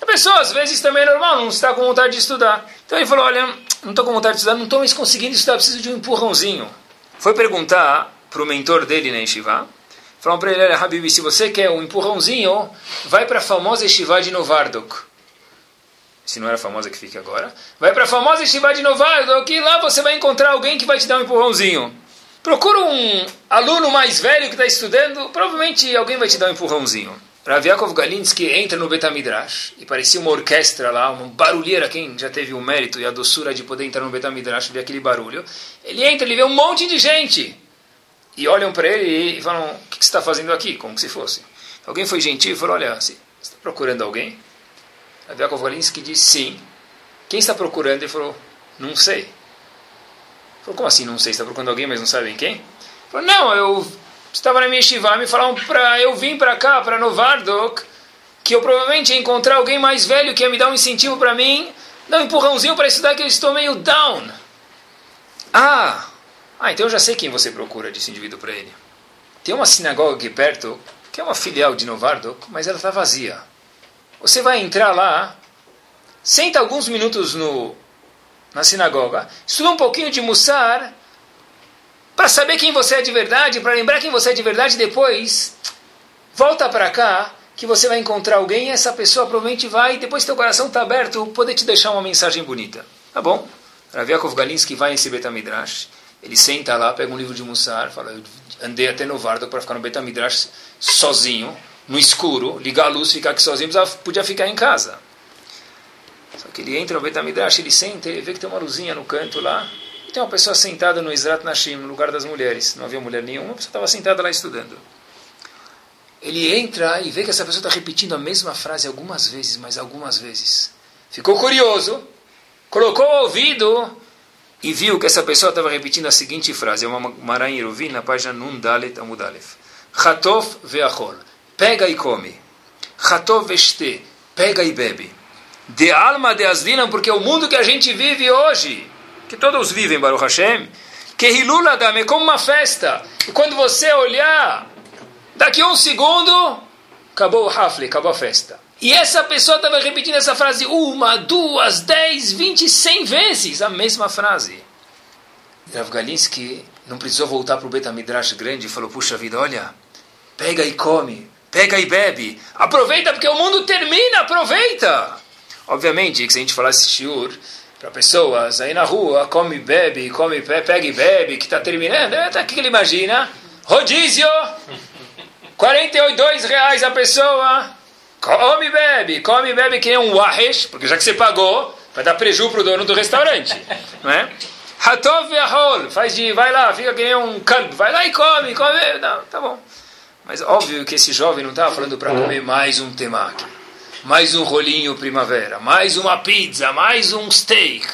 A pessoa, às vezes, também é normal, não está com vontade de estudar. Então ele falou: Olha, não estou com vontade de estudar, não estou mais conseguindo estudar, preciso de um empurrãozinho. Foi perguntar para o mentor dele na Yeshiva. Falaram para ele: Olha, Habib, se você quer um empurrãozinho, vai para a famosa Yeshiva de Novardok. Se não era famosa que fique agora. Vai para a famosa Yeshiva de Novardok e lá você vai encontrar alguém que vai te dar um empurrãozinho. Procura um aluno mais velho que está estudando, provavelmente alguém vai te dar um empurrãozinho. Rav Galinsky entra no Betamidrash e parecia uma orquestra lá, uma barulheira. Quem já teve o mérito e a doçura de poder entrar no Betamidrash ver aquele barulho, ele entra, ele vê um monte de gente. E olham para ele e falam: O que, você está fazendo aqui? Como se fosse. Alguém foi gentil e falou: Olha, você está procurando alguém? Rav Yaakov Galinsky disse: Sim. Quem está procurando? Ele falou: Não sei. Ele falou: Como assim não sei? Está procurando alguém, mas não sabem quem? Ele falou: Não, eu estava na minha yeshiva, me falaram para eu vim para cá, para Novardok, que eu provavelmente ia encontrar alguém mais velho que ia me dar um incentivo para mim, dar um empurrãozinho para estudar que eu estou meio down. Ah, ah, então eu já sei quem você procura, disse o indivíduo para ele. Tem uma sinagoga aqui perto, que é uma filial de Novardok, mas ela está vazia. Você vai entrar lá, senta alguns minutos no, na sinagoga, estuda um pouquinho de Mussar, para saber quem você é de verdade, para lembrar quem você é de verdade depois, volta para cá que você vai encontrar alguém e essa pessoa provavelmente vai, depois que teu coração está aberto, poder te deixar uma mensagem bonita. Tá bom? Rav Yaakov Galinsky vai nesse Betamidrash, ele senta lá, pega um livro de Mussar, fala, eu andei até no Vardo para ficar no Betamidrash sozinho, no escuro, ligar a luz, ficar aqui sozinho, podia ficar em casa. Só que ele entra no Betamidrash, ele senta, ele vê que tem uma luzinha no canto lá, tem uma pessoa sentada no Israt Nashim, no lugar das mulheres. Não havia mulher nenhuma, a pessoa estava sentada lá estudando. Ele entra e vê que essa pessoa está repetindo a mesma frase algumas vezes, mas algumas vezes. Ficou curioso, colocou o ouvido e viu que essa pessoa estava repetindo a seguinte frase. É uma Maran Yeruvin, na página Nundalet Amudalef. Chatov veachol. Pega e come. Chatov veste. Pega e bebe. De alma de aslinam, porque é o mundo que a gente vive hoje que todos vivem, Baruch Hashem, que Hilula Dam é como uma festa. E quando você olhar, daqui a um segundo, acabou o Hafle, acabou a festa. E essa pessoa estava repetindo essa frase uma, duas, dez, vinte, cem vezes, a mesma frase. Rav Galinsky não precisou voltar para o Betamidrash grande e falou, puxa vida, olha, pega e come, pega e bebe, aproveita porque o mundo termina, aproveita. Obviamente que se a gente falasse shiur, para pessoas aí na rua, come, bebe, come, pega e bebe, que está terminando, até o que ele imagina? Rodízio, 42 reais a pessoa, come, bebe, come, bebe que nem um wahesh, porque já que você pagou, vai dar preju para o dono do restaurante, não é? Hatov Yahol, faz de, vai lá, fica que nem um canto, vai lá e come, come, não, tá bom. Mas óbvio que esse jovem não estava falando para comer mais um temaki mais um rolinho primavera, mais uma pizza, mais um steak.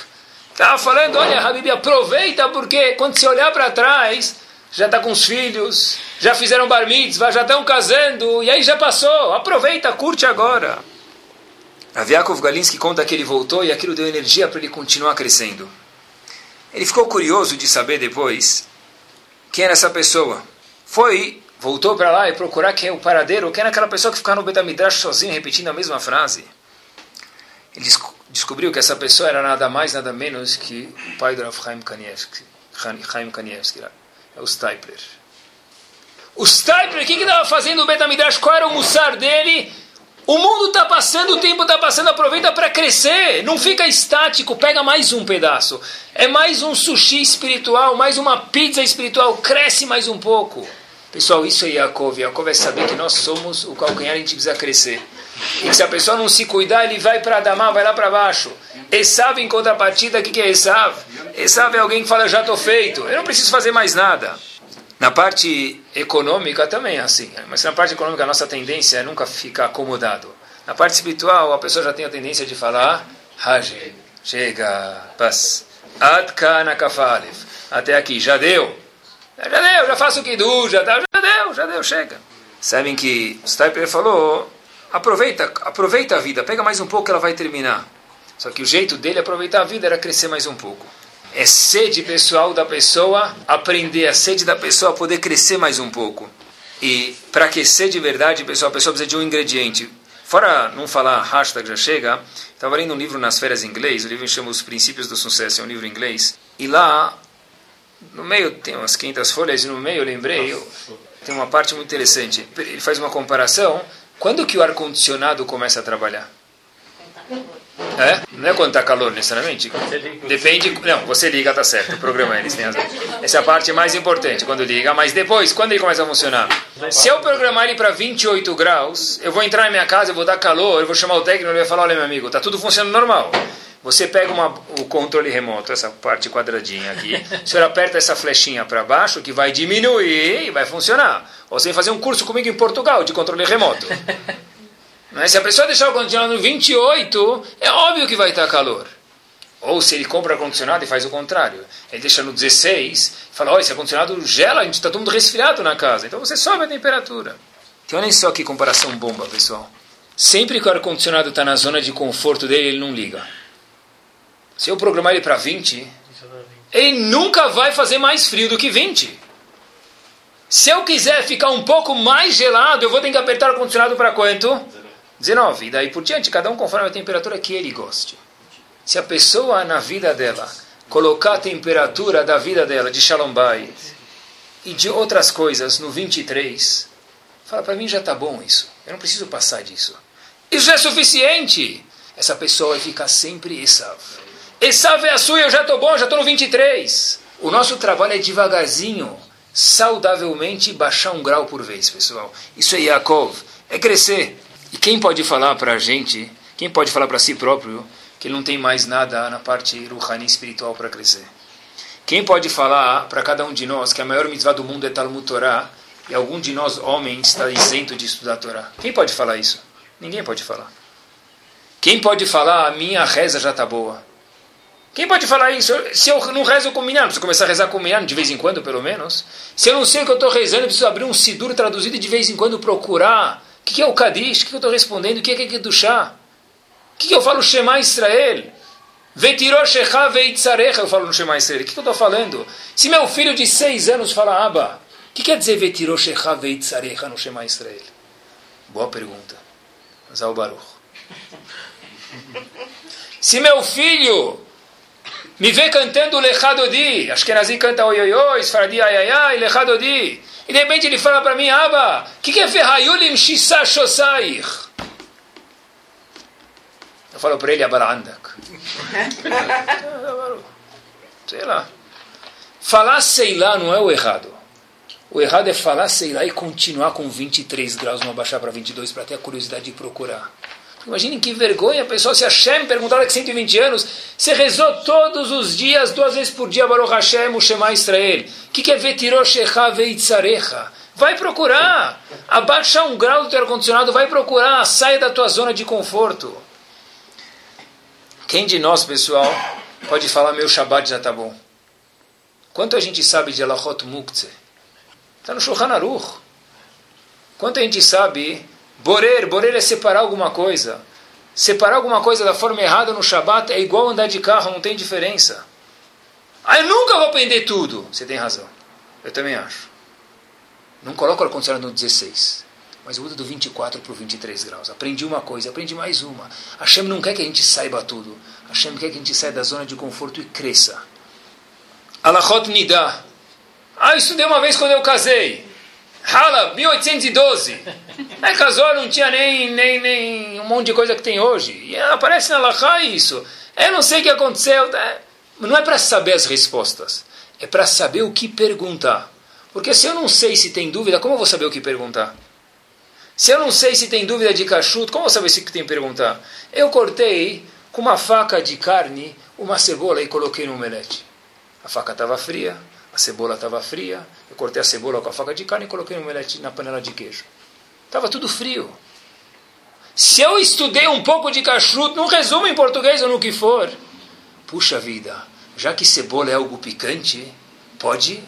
Estava falando, olha, Habib, aproveita porque quando você olhar para trás, já está com os filhos, já fizeram bar mitzvah, já estão casando, e aí já passou. Aproveita, curte agora. Aviakov Galinsky conta que ele voltou e aquilo deu energia para ele continuar crescendo. Ele ficou curioso de saber depois quem era essa pessoa. Foi voltou para lá e procurar quem é o paradeiro, quem era aquela pessoa que ficava no Betamidrash sozinho repetindo a mesma frase. Ele descobriu que essa pessoa era nada mais, nada menos que o pai do Rav Chaim Kanievski. Chaim Kanievski, é o Stipler. O Stipler, o que estava fazendo no Betamidrash? Qual era o mussar dele? O mundo está passando, o tempo está passando, aproveita para crescer. Não fica estático, pega mais um pedaço. É mais um sushi espiritual, mais uma pizza espiritual, cresce mais um pouco. Pessoal, isso é Yaakov. Yaakov é saber que nós somos o calcanhar e a gente precisa crescer. E que se a pessoa não se cuidar, ele vai para Adamá, vai lá para baixo. Esav em contrapartida, o que, que é Esav? Esav é alguém que fala, já estou feito, eu não preciso fazer mais nada. Na parte econômica também é assim. Mas na parte econômica a nossa tendência é nunca ficar acomodado. Na parte espiritual a pessoa já tem a tendência de falar Haje, chega, paz. Até aqui, já deu. Já deu, já faço o Kiddu, já, tá, já deu, já deu, chega. Sabem que Stiper falou, aproveita, aproveita a vida, pega mais um pouco ela vai terminar. Só que o jeito dele aproveitar a vida era crescer mais um pouco. É sede pessoal da pessoa aprender, a sede da pessoa poder crescer mais um pouco. E para aquecer de verdade, pessoal, a pessoa precisa de um ingrediente. Fora não falar hashtag já chega, estava lendo um livro nas férias em inglês, o livro chama Os Princípios do Sucesso, é um livro em inglês. E lá, no meio, tem umas 500 folhas, e no meio eu lembrei, eu, tem uma parte muito interessante. Ele faz uma comparação. Quando que o ar-condicionado começa a trabalhar? É? Não é quando está calor necessariamente. Depende. Não, você liga, tá certo. O programa eles têm razão. Essa é a parte mais importante, quando liga. Mas depois, quando ele começa a funcionar? Se eu programar ele para 28 graus, eu vou entrar na minha casa, eu vou dar calor, eu vou chamar o técnico e ele vai falar: olha, meu amigo, tá tudo funcionando normal. Você pega uma, o controle remoto, essa parte quadradinha aqui, o senhor aperta essa flechinha para baixo que vai diminuir e vai funcionar. Ou você vai fazer um curso comigo em Portugal de controle remoto. Mas se a pessoa deixar o condicionado no 28, é óbvio que vai estar calor. Ou se ele compra ar-condicionado e faz o contrário. Ele deixa no 16 e fala, olha, esse ar-condicionado gela, a gente está todo mundo resfriado na casa. Então você sobe a temperatura. Então olhem só que comparação bomba, pessoal. Sempre que o ar-condicionado está na zona de conforto dele, ele não liga. Se eu programar ele para 20, ele nunca vai fazer mais frio do que 20. Se eu quiser ficar um pouco mais gelado, eu vou ter que apertar o ar-condicionado para quanto? 19. E daí por diante, cada um conforme a temperatura que ele goste. Se a pessoa na vida dela colocar a temperatura da vida dela de Shalom Bay e de outras coisas no 23, fala para mim já está bom isso. Eu não preciso passar disso. Isso é suficiente. Essa pessoa vai ficar sempre Esav. Esav é a sua, eu já estou bom, já estou no 23. O nosso trabalho é devagarzinho, saudavelmente baixar um grau por vez, pessoal. Isso é Yaakov, é crescer. E quem pode falar para a gente, quem pode falar para si próprio, que ele não tem mais nada na parte ruhani espiritual para crescer? Quem pode falar para cada um de nós que a maior mitzvah do mundo é Talmud Torah e algum de nós, homens, está isento de estudar a Torá? Quem pode falar isso? Ninguém pode falar. Quem pode falar a minha reza já está boa? Quem pode falar isso? Se eu não rezo com minyan, preciso começar a rezar com minyan de vez em quando, pelo menos. Se eu não sei o que eu estou rezando, eu preciso abrir um sidur traduzido e de vez em quando procurar o que, que é o Kadish? O que, que eu estou respondendo? O que que é Kedushá? O que, que eu falo Shema Israel? Vetiroshecha veitzarecha, eu falo no Shema Israel. O que, que eu estou falando? Se meu filho de seis anos fala Abba, o que quer dizer Vetiroshecha veitzarecha no Shema Israel? Boa pergunta. Zal Baruch. [LAUGHS] Se meu filho me vê cantando Lechadodi, Ashkenazi canta oi oi oi, Sfaradi ai ai ai, Lechadodi, e de repente ele fala para mim, Abba, o que, que é Ferrayulim Shisa Shosaich? Eu falo para ele, Abarandak. [LAUGHS] sei lá. Falar sei lá não é o errado. O errado é falar sei lá e continuar com 23 graus, não abaixar para 22 para ter a curiosidade de procurar. Imaginem que vergonha, pessoal, se Hashem perguntar daqui 120 anos, você rezou todos os dias, duas vezes por dia, Baruch Hashem, o Shema Israel. O que, que é Vetiroshecha Veitzarecha? Vai procurar. Abaixa um grau do teu ar-condicionado, vai procurar. Saia da tua zona de conforto. Quem de nós, pessoal, pode falar meu Shabbat já está bom? Quanto a gente sabe de Elachot Muktzeh? Está no Shulchan Aruch. Quanto a gente sabe Borer, borer é separar alguma coisa. Separar alguma coisa da forma errada no Shabat é igual andar de carro, não tem diferença. Ah, eu nunca vou aprender tudo. Você tem razão. Eu também acho. Não coloco o ar-condicionado no 16. Mas muda do 24 para o 23 graus. Aprendi uma coisa, aprendi mais uma. Hashem não quer que a gente saiba tudo. Hashem quer que a gente saia da zona de conforto e cresça. Alachot Nida. Ah, eu estudei uma vez quando eu casei. Hala, 1812. Aí casou, não tinha nem, nem, nem um monte de coisa que tem hoje. E aparece na Lachá isso. Eu não sei o que aconteceu. É, não é para saber as respostas. É para saber o que perguntar. Porque se eu não sei se tem dúvida, como eu vou saber o que perguntar? Se eu não sei se tem dúvida de cachuto, como eu vou saber se tem que perguntar? Eu cortei com uma faca de carne uma cebola e coloquei no omelete. A faca estava fria, a cebola estava fria, cortei a cebola com a faca de carne e coloquei no omelete na panela de queijo. Estava tudo frio. Se eu estudei um pouco de cachuto, num resumo em português ou no que for, puxa vida, já que cebola é algo picante, pode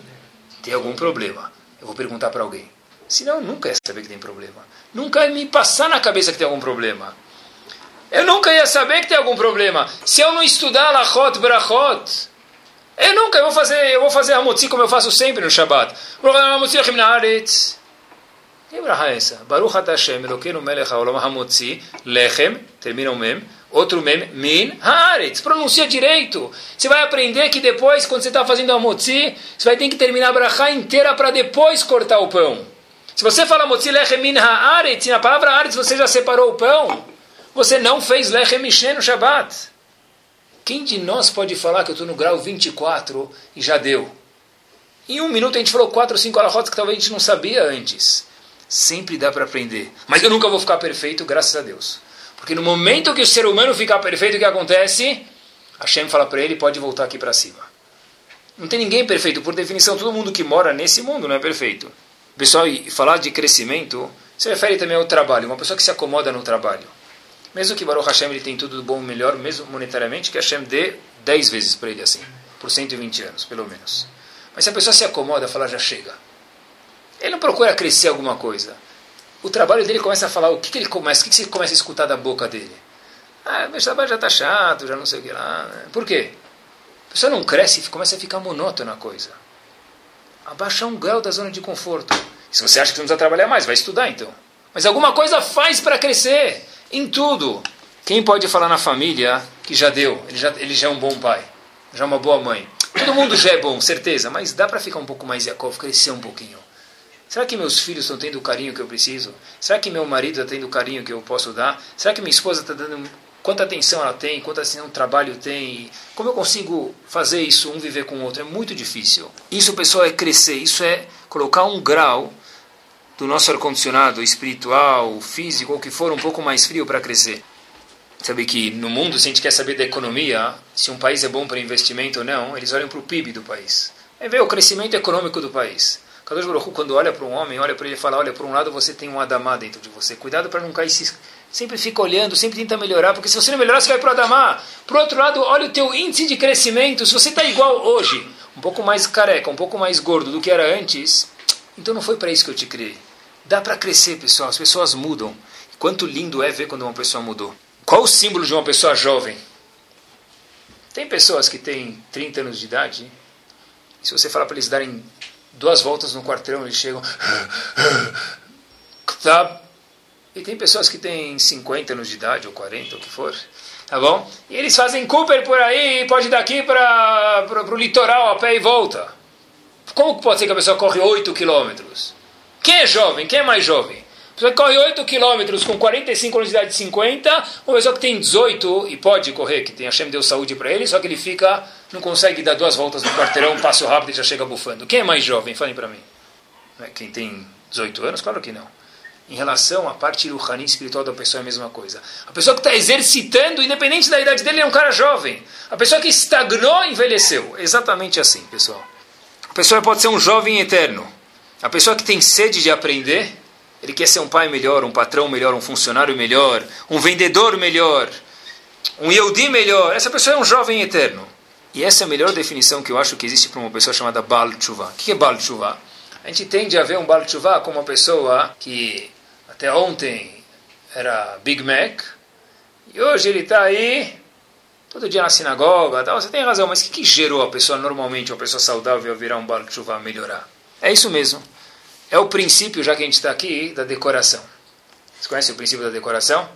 ter algum problema. Eu vou perguntar para alguém. Senão eu nunca ia saber que tem problema. Nunca ia me passar na cabeça que tem algum problema. Eu nunca ia saber que tem algum problema. Se eu não estudar Lachot Brachot, eu nunca eu vou fazer, eu vou fazer Hamotzi como eu faço sempre no Shabbat. Que bracha é essa? Baruch Hashem, Elokeinu melech haolam hamotzi, lechem, termina o mem, outro mem, min haaretz. Pronuncia direito. Você vai aprender que depois, quando você está fazendo hamotzi, você vai ter que terminar a bracha inteira para depois cortar o pão. Se você fala hamotzi, lechem, min haaretz, na palavra haaretz você já separou o pão, você não fez lechem mishen no Shabbat. Quem de nós pode falar que eu estou no grau 24 e já deu? Em um minuto a gente falou quatro ou cinco alahotas que talvez a gente não sabia antes. Sempre dá para aprender. Mas eu nunca vou ficar perfeito, graças a Deus. Porque no momento que o ser humano ficar perfeito, o que acontece? Hashem fala para ele, pode voltar aqui para cima. Não tem ninguém perfeito. Por definição, todo mundo que mora nesse mundo não é perfeito. Pessoal, e falar de crescimento se refere também ao trabalho. Uma pessoa que se acomoda no trabalho. Mesmo que Baruch Hashem ele tem tudo do bom melhor, mesmo monetariamente, que Hashem dê 10 vezes para ele assim. Por 120 anos, pelo menos. Mas se a pessoa se acomoda, fala já chega. Ele não procura crescer alguma coisa. O trabalho dele começa a falar o que, que ele começa, o que, que você começa a escutar da boca dele. Ah, meu trabalho já está chato, já não sei o que lá. Por quê? A pessoa não cresce e começa a ficar monótona a coisa. Abaixa um grau da zona de conforto. Se você acha que não precisa trabalhar mais, vai estudar então. Mas alguma coisa faz para crescer. Em tudo. Quem pode falar na família que já deu? Ele já, ele já é um bom pai. Já é uma boa mãe. Todo mundo já é bom, certeza. Mas dá para ficar um pouco mais Yaakov, crescer um pouquinho. Será que meus filhos estão tendo o carinho que eu preciso? Será que meu marido está tendo o carinho que eu posso dar? Será que minha esposa está dando quanta atenção ela tem, quanta atenção o trabalho tem? Como eu consigo fazer isso, um viver com o outro? É muito difícil. Isso, pessoal, é crescer. Isso é colocar um grau do nosso ar-condicionado espiritual, físico, ou que for, um pouco mais frio para crescer. Sabe que no mundo, se a gente quer saber da economia, se um país é bom para investimento ou não, eles olham para o PIB do país. É ver o crescimento econômico do país. Kadosh Baruch quando olha para um homem, olha para ele e fala, olha, por um lado você tem um Adamá dentro de você. Cuidado para não cair, sempre fica olhando, sempre tenta melhorar, porque se você não melhorar, você vai para o Adamá. Por outro lado, olha o teu índice de crescimento. Se você está igual hoje, um pouco mais careca, um pouco mais gordo do que era antes, então não foi para isso que eu te criei. Dá para crescer, pessoal. As pessoas mudam. Quanto lindo é ver quando uma pessoa mudou. Qual o símbolo de uma pessoa jovem? Tem pessoas que têm 30 anos de idade, e se você falar para eles darem duas voltas no quarteirão, eles chegam. [LAUGHS] Tá? E tem pessoas que têm 50 anos de idade, ou 40, ou o que for. Tá bom? E eles fazem Cooper por aí, pode ir daqui para o litoral a pé e volta. Como pode ser que a pessoa corre 8 quilômetros? Quem é jovem? Quem é mais jovem? A pessoa que corre 8 quilômetros com 45 anos de idade de 50, uma pessoa que tem 18 e pode correr, que tem Hashem deu saúde para ele, só que ele fica não consegue dar duas voltas no quarteirão, um passo rápido e já chega bufando. Quem é mais jovem? Falem para mim. É quem tem 18 anos? Claro que não. Em relação à parte ruhani espiritual da pessoa é a mesma coisa. A pessoa que está exercitando, independente da idade dele, é um cara jovem. A pessoa que estagnou, envelheceu. Exatamente assim, pessoal. A pessoa pode ser um jovem eterno. A pessoa que tem sede de aprender, ele quer ser um pai melhor, um patrão melhor, um funcionário melhor, um vendedor melhor, um Yehudi melhor. Essa pessoa é um jovem eterno. E essa é a melhor definição que eu acho que existe para uma pessoa chamada Baal Tshuva. O que é Baal Tshuva? A gente tende a ver um Baal Tshuva como uma pessoa que até ontem era Big Mac e hoje ele está aí todo dia na sinagoga. Você tem razão, mas o que, que gerou a pessoa normalmente, uma pessoa saudável, virar um Baal Tshuva, melhorar? É isso mesmo. É o princípio, já que a gente está aqui, da decoração. Você conhece o princípio da decoração?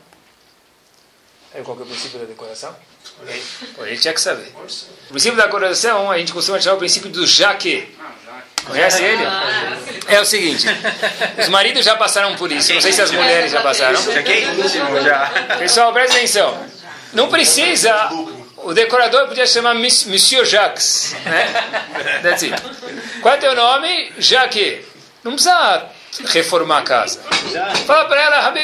Qual é o princípio da decoração? Ele, ele tinha que saber. O princípio da decoração, a gente costuma chamar o princípio do jaque. Conhece ele? É o seguinte, os maridos já passaram por isso, não sei se as mulheres já passaram. Pessoal, presta atenção. Não precisa o decorador podia chamar Monsieur Jacques. Né? That's it. Qual é teu nome? Jacques. Não precisa reformar a casa. Fala para ela,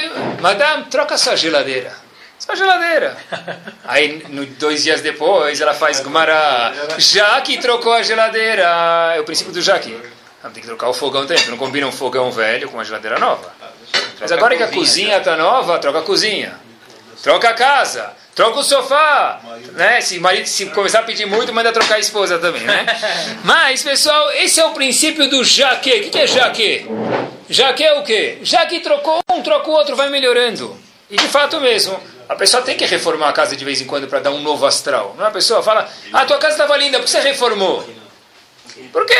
madame, troca sua geladeira. Sua geladeira. [LAUGHS] Aí, no, dois dias depois, ela faz Gumara. Jaque trocou a geladeira. É o princípio do Jaque. Tem que trocar o fogão também. Não combina um fogão velho com uma geladeira nova. Mas agora que a cozinha está nova, troca a cozinha. Troca a casa. Troca o sofá, né? Se marido se começar a pedir muito, manda trocar a esposa também, né? [LAUGHS] Mas, pessoal, esse é o princípio do jaque. O que é jaque? Jaque é o quê? Jaque trocou um, troca o outro, vai melhorando. E de fato mesmo, a pessoa tem que reformar a casa de vez em quando para dar um novo astral. Não é a pessoa fala, ah, tua casa estava linda, por que você reformou? Porque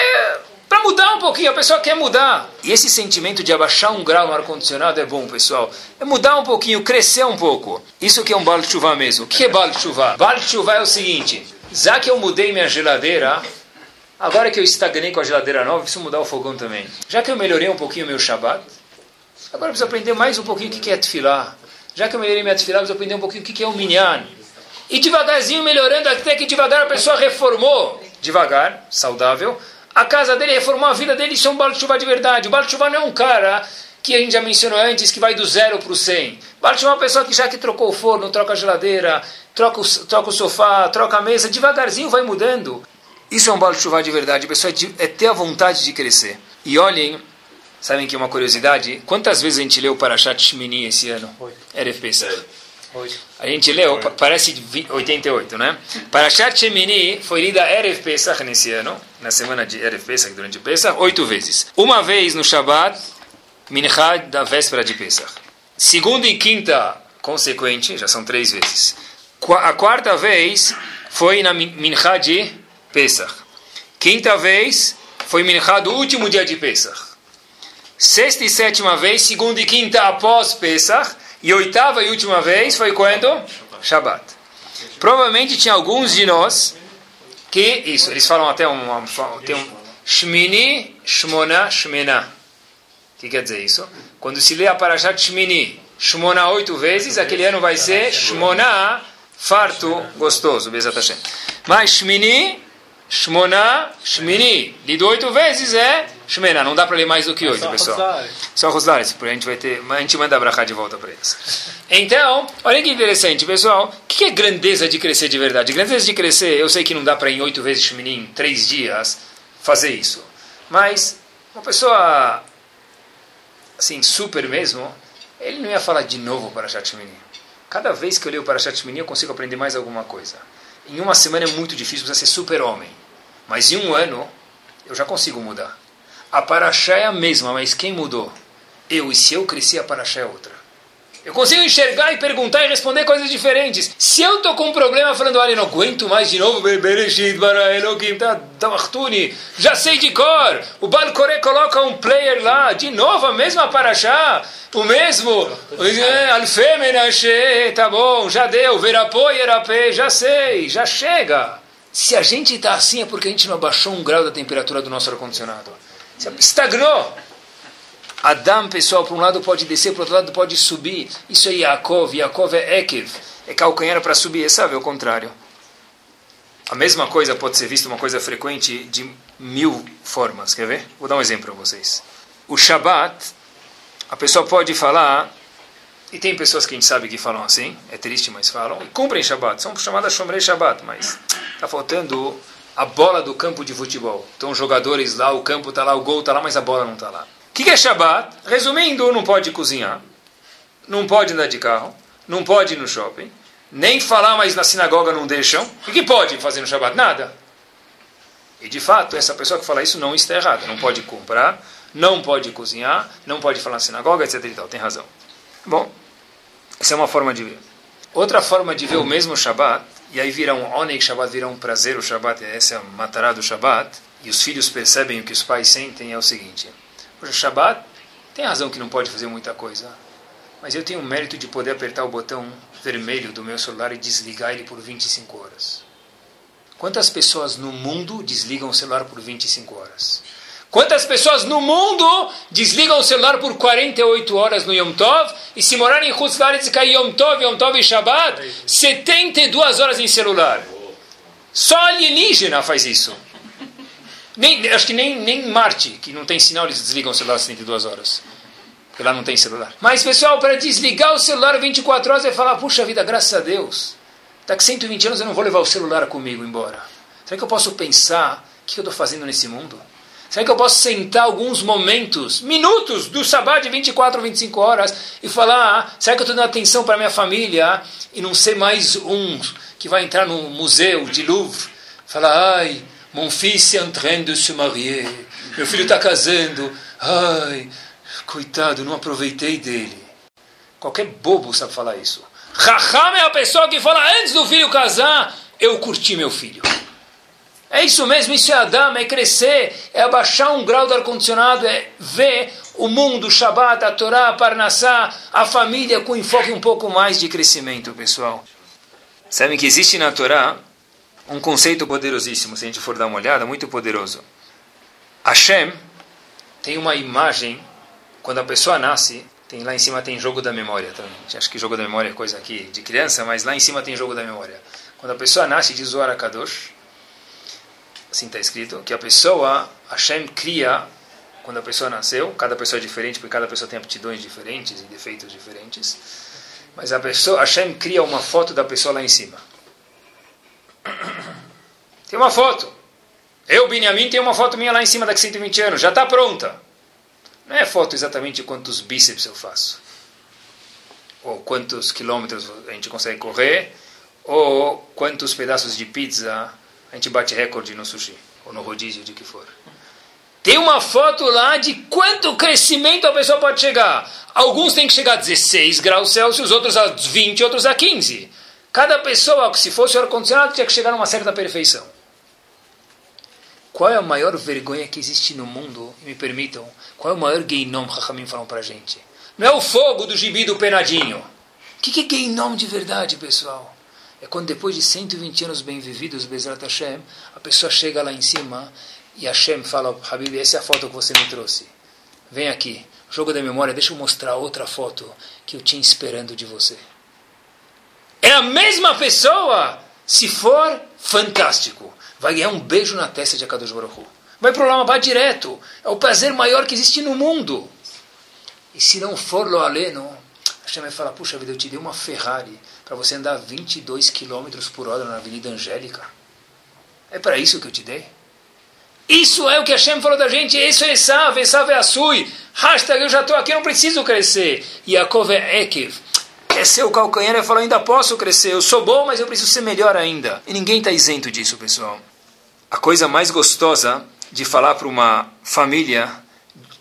para mudar um pouquinho, a pessoa quer mudar. E esse sentimento de abaixar um grau no ar-condicionado é bom, pessoal. É mudar um pouquinho, crescer um pouco. Isso que é um bal de chuva mesmo. O que é bal de chuva? Bal de chuva é o seguinte, já que eu mudei minha geladeira, agora que eu estagnei com a geladeira nova, preciso mudar o fogão também. Já que eu melhorei um pouquinho o meu Shabbat, agora preciso aprender mais um pouquinho o que é tefilah. Já que eu melhorei minha tefilah, preciso aprender um pouquinho o que é o minyan. E devagarzinho melhorando até que devagar a pessoa reformou. Devagar, saudável a casa dele, reformou a vida dele, isso é um Baal de verdade. O Baal não é um cara que a gente já mencionou antes, que vai do zero para o cem. Baal Tshuva é uma pessoa que já que trocou o forno, troca a geladeira, troca o, troca o sofá, troca a mesa, devagarzinho vai mudando. Isso é um Baal de verdade. A pessoa é, é ter a vontade de crescer. E olhem, sabem que é uma curiosidade? Quantas vezes a gente leu Parashat Shmini esse ano? Erev Pesach. A gente leu, parece 88, né? Parashat Shemini foi lida Erev Pesach nesse ano, na semana de Erev Pesach, durante Pesach, oito vezes. Uma vez no Shabbat, Minchá da véspera de Pesach. Segunda e quinta, consequente, já são três vezes. A quarta vez foi na Minchá de Pesach. Quinta vez foi Minchá do último dia de Pesach. Sexta e sétima vez, segunda e quinta após Pesach. E oitava e última vez foi quando? Shabbat. Provavelmente tinha alguns de nós que, isso, eles falam até um, tem um Shmini, Shmona, Shmena. O que quer dizer isso? Quando se lê a Parashat Shmini, Shmona oito vezes, aquele ano vai ser Shmona, farto, gostoso, Bezat. Mas Shmini, Shmona, Shmini, lido oito vezes é Shmena. Não dá para ler mais do que oito, pessoal. Só Rosdares, porque a gente vai ter, a gente manda abraçar de volta para eles. Então, olha que interessante, pessoal. O que é grandeza de crescer de verdade? Grandeza de crescer, eu sei que não dá para em oito vezes Shmini, em três dias, fazer isso. Mas, uma pessoa, assim, super mesmo, ele não ia falar de novo para Shmini. Cada vez que eu leio para Shmini, eu consigo aprender mais alguma coisa. Em uma semana é muito difícil, precisa ser super homem. Mas em um ano, eu já consigo mudar. A paraxá é a mesma, mas quem mudou? Eu. E se eu cresci, a paraxá é outra. Eu consigo enxergar e perguntar e responder coisas diferentes. Se eu estou com um problema falando, olha, não aguento mais de novo, Tamartuni, tá, já sei de cor. O Balcore coloca um player lá, de novo a mesma paraxá, o mesmo, é, tá bom, já deu, Verapô Yerapê, já sei, já chega. Se a gente está assim é porque a gente não abaixou um grau da temperatura do nosso ar-condicionado. Estagnou. Adam, pessoal, para um lado pode descer, para outro lado pode subir. Isso é Yaakov. Yaakov é Ekev. É calcanhar para subir. Sabe, é o contrário. A mesma coisa pode ser vista uma coisa frequente de mil formas. Quer ver? Vou dar um exemplo para vocês. O Shabat, a pessoa pode falar, e tem pessoas que a gente sabe que falam assim, é triste, mas falam, e cumprem Shabat. São chamadas Shomrei Shabat, mas está faltando a bola do campo de futebol. Então, jogadores lá, o campo está lá, o gol está lá, mas a bola não está lá. O que, que é Shabat? Resumindo, não pode cozinhar, não pode andar de carro, não pode ir no shopping, nem falar, mas na sinagoga não deixam. O que pode fazer no Shabat? Nada. E de fato, essa pessoa que fala isso não está errada. Não pode comprar, não pode cozinhar, não pode falar na sinagoga, etc. E tal. Tem razão. Bom, essa é uma forma de ver. Outra forma de ver o mesmo Shabat e aí vira um Onek Shabbat, vira um prazer o Shabbat, essa é a matará do Shabbat, e os filhos percebem o que os pais sentem, é o seguinte, o Shabbat tem razão que não pode fazer muita coisa, mas eu tenho o mérito de poder apertar o botão vermelho do meu celular e desligar ele por 25 horas. Quantas pessoas no mundo desligam o celular por 25 horas? Quantas pessoas no mundo desligam o celular por 48 horas no Yom Tov e se morarem em Hutzlaretz e cair Yom Tov, Yom Tov e Shabbat, 72 horas em celular. Só alienígena faz isso. Nem, acho que nem, nem Marte, que não tem sinal, eles desligam o celular 72 horas. Porque lá não tem celular. Mas, pessoal, para desligar o celular 24 horas é falar, puxa vida, graças a Deus. Daqui 120 anos eu não vou levar o celular comigo embora. Será que eu posso pensar o que eu estou fazendo nesse mundo? Será que eu posso sentar alguns momentos, minutos do sabá de 24 ou 25 horas e falar: ah, será que eu estou dando atenção para minha família e não ser mais um que vai entrar no museu de Louvre? Falar: ai, mon fils est en train de se marier. Meu filho está casando. Ai, coitado, não aproveitei dele. Qualquer bobo sabe falar isso. Raham é a pessoa que fala antes do filho casar, eu curti meu filho. É isso mesmo, isso é Adam, é crescer, é abaixar um grau do ar-condicionado, é ver o mundo, o Shabbat, a Torá, a Parnassá, a família com enfoque um pouco mais de crescimento, pessoal. Sabem que existe na Torá um conceito poderosíssimo, se a gente for dar uma olhada, muito poderoso. Hashem tem uma imagem, quando a pessoa nasce, tem, lá em cima tem jogo da memória também. Acho que jogo da memória é coisa aqui de criança, mas lá em cima tem jogo da memória. Quando a pessoa nasce, diz o Arakadosh, assim está escrito, que a pessoa, Hashem cria, quando a pessoa nasceu, cada pessoa é diferente, porque cada pessoa tem aptidões diferentes e defeitos diferentes, mas a pessoa, Hashem cria uma foto da pessoa lá em cima. [COUGHS] Tem uma foto. Eu, Benjamin, tenho uma foto minha lá em cima daqui 120 anos, já está pronta. Não é foto exatamente de quantos bíceps eu faço, ou quantos quilômetros a gente consegue correr, ou quantos pedaços de pizza a gente bate recorde no sushi, ou no rodízio, de que for. Tem uma foto lá de quanto crescimento a pessoa pode chegar. Alguns têm que chegar a 16 graus Celsius, outros a 20, outros a 15. Cada pessoa, se fosse ar-condicionado, tinha que chegar a uma certa perfeição. Qual é a maior vergonha que existe no mundo? Me permitam. Qual é o maior geinom que Rahamim falam para a gente? Não é o fogo do gibi do penadinho. O que, que é geinom de verdade, pessoal? É quando depois de 120 anos bem vividos, Bezrat Hashem, a pessoa chega lá em cima e Hashem fala, Habib, essa é a foto que você me trouxe. Vem aqui, jogo da memória, deixa eu mostrar outra foto que eu tinha esperando de você. É a mesma pessoa, se for fantástico. Vai ganhar um beijo na testa de Akadosh Baruch Hu. Vai para o Lamabá direto. É o prazer maior que existe no mundo. E se não for lo aleno, Hashem vai falar, puxa vida, eu te dei uma Ferrari para você andar 22 km por hora na Avenida Angélica. É para isso que eu te dei? Isso é o que Hashem falou da gente. Isso é Esav, Esav é Asui. Hashtag eu já estou aqui, eu não preciso crescer. Yaakov é Ekev. É seu calcanhar e falou, ainda posso crescer. Eu sou bom, mas eu preciso ser melhor ainda. E ninguém está isento disso, pessoal. A coisa mais gostosa de falar para uma família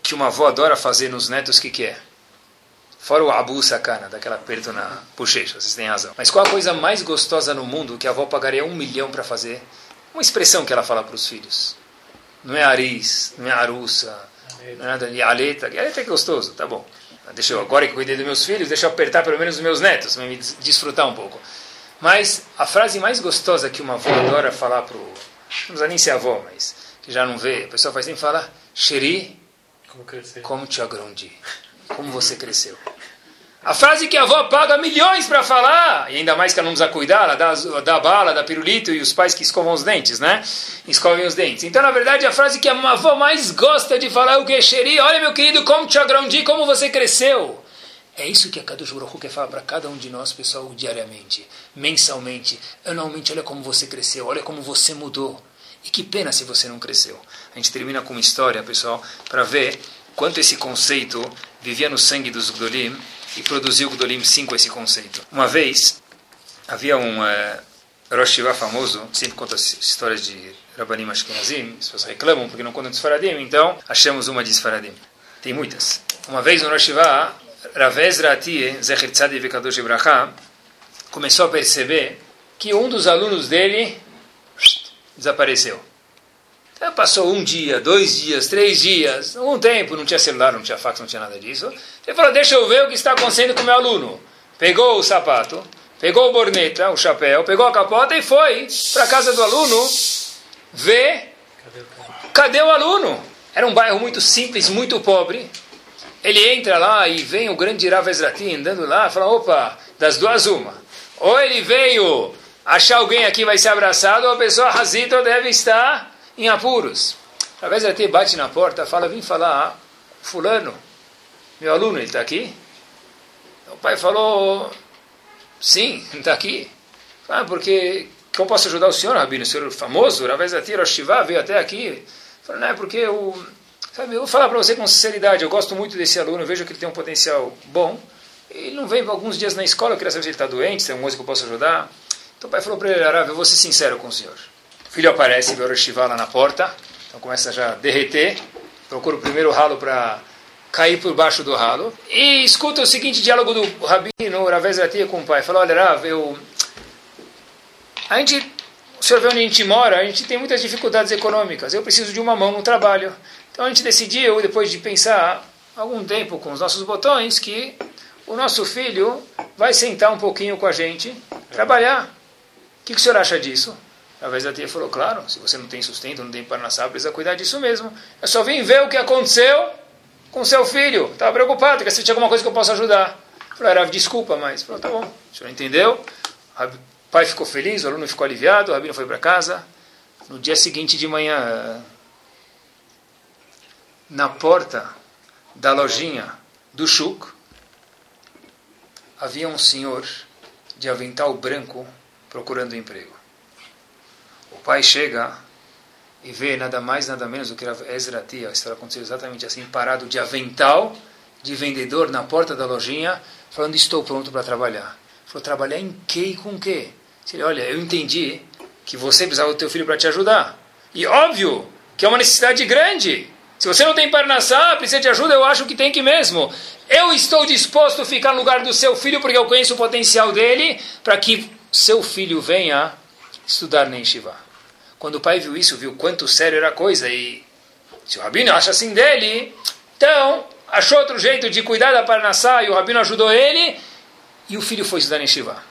que uma avó adora fazer nos netos, o que, que é? Fora o abu sacana, daquela aperto na bochecha, vocês têm razão. Mas qual a coisa mais gostosa no mundo que a avó pagaria um milhão para fazer? Uma expressão que ela fala para os filhos. Não é aris, não é arussa, não é nada de aleta. Aleta é gostoso, tá bom. Deixa eu, agora que cuidei dos meus filhos, deixa eu apertar pelo menos os meus netos, me desfrutar um pouco. Mas a frase mais gostosa que uma avó adora falar para o... Não precisa nem ser avó, mas que já não vê. A pessoa faz sempre falar, Xeri, como, como te agrandi como você cresceu. A frase que a avó paga milhões para falar, e ainda mais que ela não precisa cuidar, ela dá, dá bala, dá pirulito e os pais que escovam os dentes, né? Escovem os dentes. Então, na verdade, a frase que a avó mais gosta de falar é o queixeri, olha meu querido, como te agrandi, como você cresceu. É isso que a Kadosh Baruch quer falar para cada um de nós, pessoal, diariamente, mensalmente, anualmente. Olha como você cresceu, olha como você mudou. E que pena se você não cresceu. A gente termina com uma história, pessoal, para ver quanto esse conceito vivia no sangue dos Gdolim e produziu o Gdolim 5 esse conceito. Uma vez, havia um uh, Rosh Hashivah famoso, sempre conta histórias de Rabbanim Ashkenazim, as pessoas reclamam porque não contam de Sfaradim, então achamos uma de Sfaradim. Tem muitas. Uma vez no Rosh Hashivah, Ravez Rati, Zecher Tzadi Vekadosh Ibrahá, começou a perceber que um dos alunos dele desapareceu. Então, passou um dia, dois dias, três dias, algum tempo, não tinha celular, não tinha fax, não tinha nada disso. Ele falou, deixa eu ver o que está acontecendo com o meu aluno. Pegou o sapato, pegou o borneta, o chapéu, pegou a capota e foi para casa do aluno ver cadê o aluno. Era um bairro muito simples, muito pobre. Ele entra lá e vem o grande Rav Ezrati andando lá, fala, opa, das duas uma. Ou ele veio achar alguém aqui vai ser abraçado, ou a pessoa razita deve estar em apuros. Rav Ezrati bate na porta, fala, vim falar, fulano, meu aluno, ele está aqui? O pai falou, sim, está [LAUGHS] aqui. Ah, porque que eu posso ajudar o senhor, Rabino? O senhor é famoso, Rav Ezrati Roshivá veio até aqui. Falei, não é porque eu Sabe, eu vou falar para você com sinceridade, eu gosto muito desse aluno, vejo que ele tem um potencial bom. Ele não vem alguns dias na escola, eu queria saber se ele está doente, se tem alguma coisa que eu posso ajudar. Então o pai falou para ele, Arav, eu vou ser sincero com o senhor. O filho aparece, vê o Roshivá lá na porta, então começa já a derreter, procura o primeiro ralo para cair por baixo do ralo, e escuta o seguinte diálogo do Rabino, Rav Zratia com o pai. Falou, olha Rav, eu... A gente o senhor vê onde a gente mora, a gente tem muitas dificuldades econômicas. Eu preciso de uma mão no trabalho. Então a gente decidiu, depois de pensar algum tempo com os nossos botões, que o nosso filho vai sentar um pouquinho com a gente, trabalhar. O que, que o senhor acha disso? A vez a tia falou, claro, se você não tem sustento, não tem parnassá, precisa cuidar disso mesmo. Eu só vim ver o que aconteceu com seu filho. Estava preocupado, que se tinha alguma coisa que eu possa ajudar. Falei, Rav, desculpa, mas... Falou, tá bom, o senhor entendeu? O pai ficou feliz, o aluno ficou aliviado, o rabino foi para casa. No dia seguinte de manhã, na porta da lojinha do Shuk, havia um senhor de avental branco procurando emprego. O pai chega e vê nada mais, nada menos do que Ezra Tia, a história aconteceu exatamente assim, parado de avental, de vendedor na porta da lojinha, falando, estou pronto para trabalhar. Falou, trabalhar em que e com que? Ele, olha, eu entendi que você precisava do teu filho para te ajudar. E óbvio que é uma necessidade grande. Se você não tem Parnassá, precisa de ajuda, eu acho que tem que mesmo. Eu estou disposto a ficar no lugar do seu filho porque eu conheço o potencial dele para que seu filho venha estudar na Yeshiva. Quando o pai viu isso, viu quanto sério era a coisa e se o Rabino acha assim dele, então achou outro jeito de cuidar da Parnassá e o Rabino ajudou ele e o filho foi estudar na Yeshiva.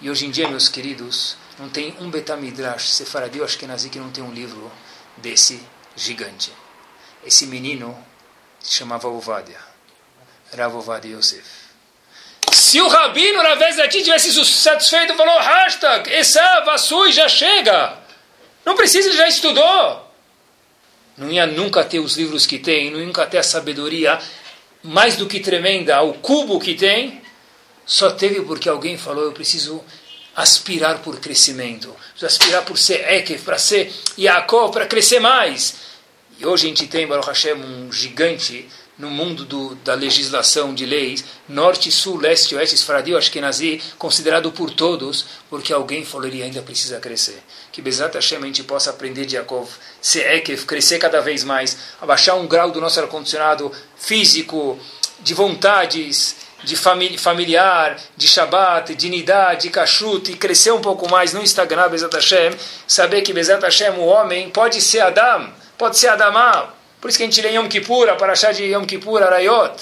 E hoje em dia, meus queridos, não tem um Betamidrash Sefaradi ou Ashkenazi que não tem um livro desse gigante. Esse menino se chamava Ovadia. Rav Ovadia Yosef. Se o Rabino, na vez daqui, tivesse satisfeito, falou, hashtag, essa vassui já chega. Não precisa, ele já estudou. Não ia nunca ter os livros que tem, não ia nunca ter a sabedoria mais do que tremenda, o cubo que tem, só teve porque alguém falou: eu preciso aspirar por crescimento, preciso aspirar por ser Ekev, para ser Yaakov, para crescer mais. E hoje a gente tem, Baruch Hashem, um gigante no mundo do, da legislação de leis, norte, sul, leste, oeste, esfaradio, ashkenazi, considerado por todos, porque alguém falou ele ainda precisa crescer. Que Bezat Hashem a gente possa aprender de Yaakov, ser Ekev, crescer cada vez mais, abaixar um grau do nosso ar-condicionado físico, de vontades, de familiar, de Shabbat, de Nidah, de Kashrut, e crescer um pouco mais no Instagram, Bezat Hashem, saber que Bezat Hashem, o homem, pode ser Adam, pode ser Adamá, por isso que a gente lê Yom Kippur, para achar de Yom Kippur, Arayot,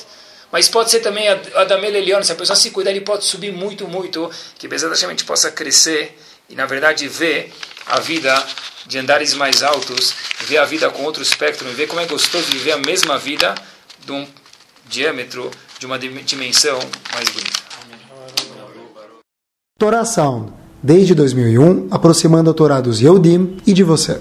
mas pode ser também Adamel Elion, se a pessoa se cuidar, ele pode subir muito, muito, que Bezat a gente possa crescer, e na verdade ver a vida de andares mais altos, ver a vida com outro espectro, ver como é gostoso viver a mesma vida de um diâmetro de uma dimensão mais bonita. Torá Sound, desde 2001, aproximando a Torá dos Yehudim e de você.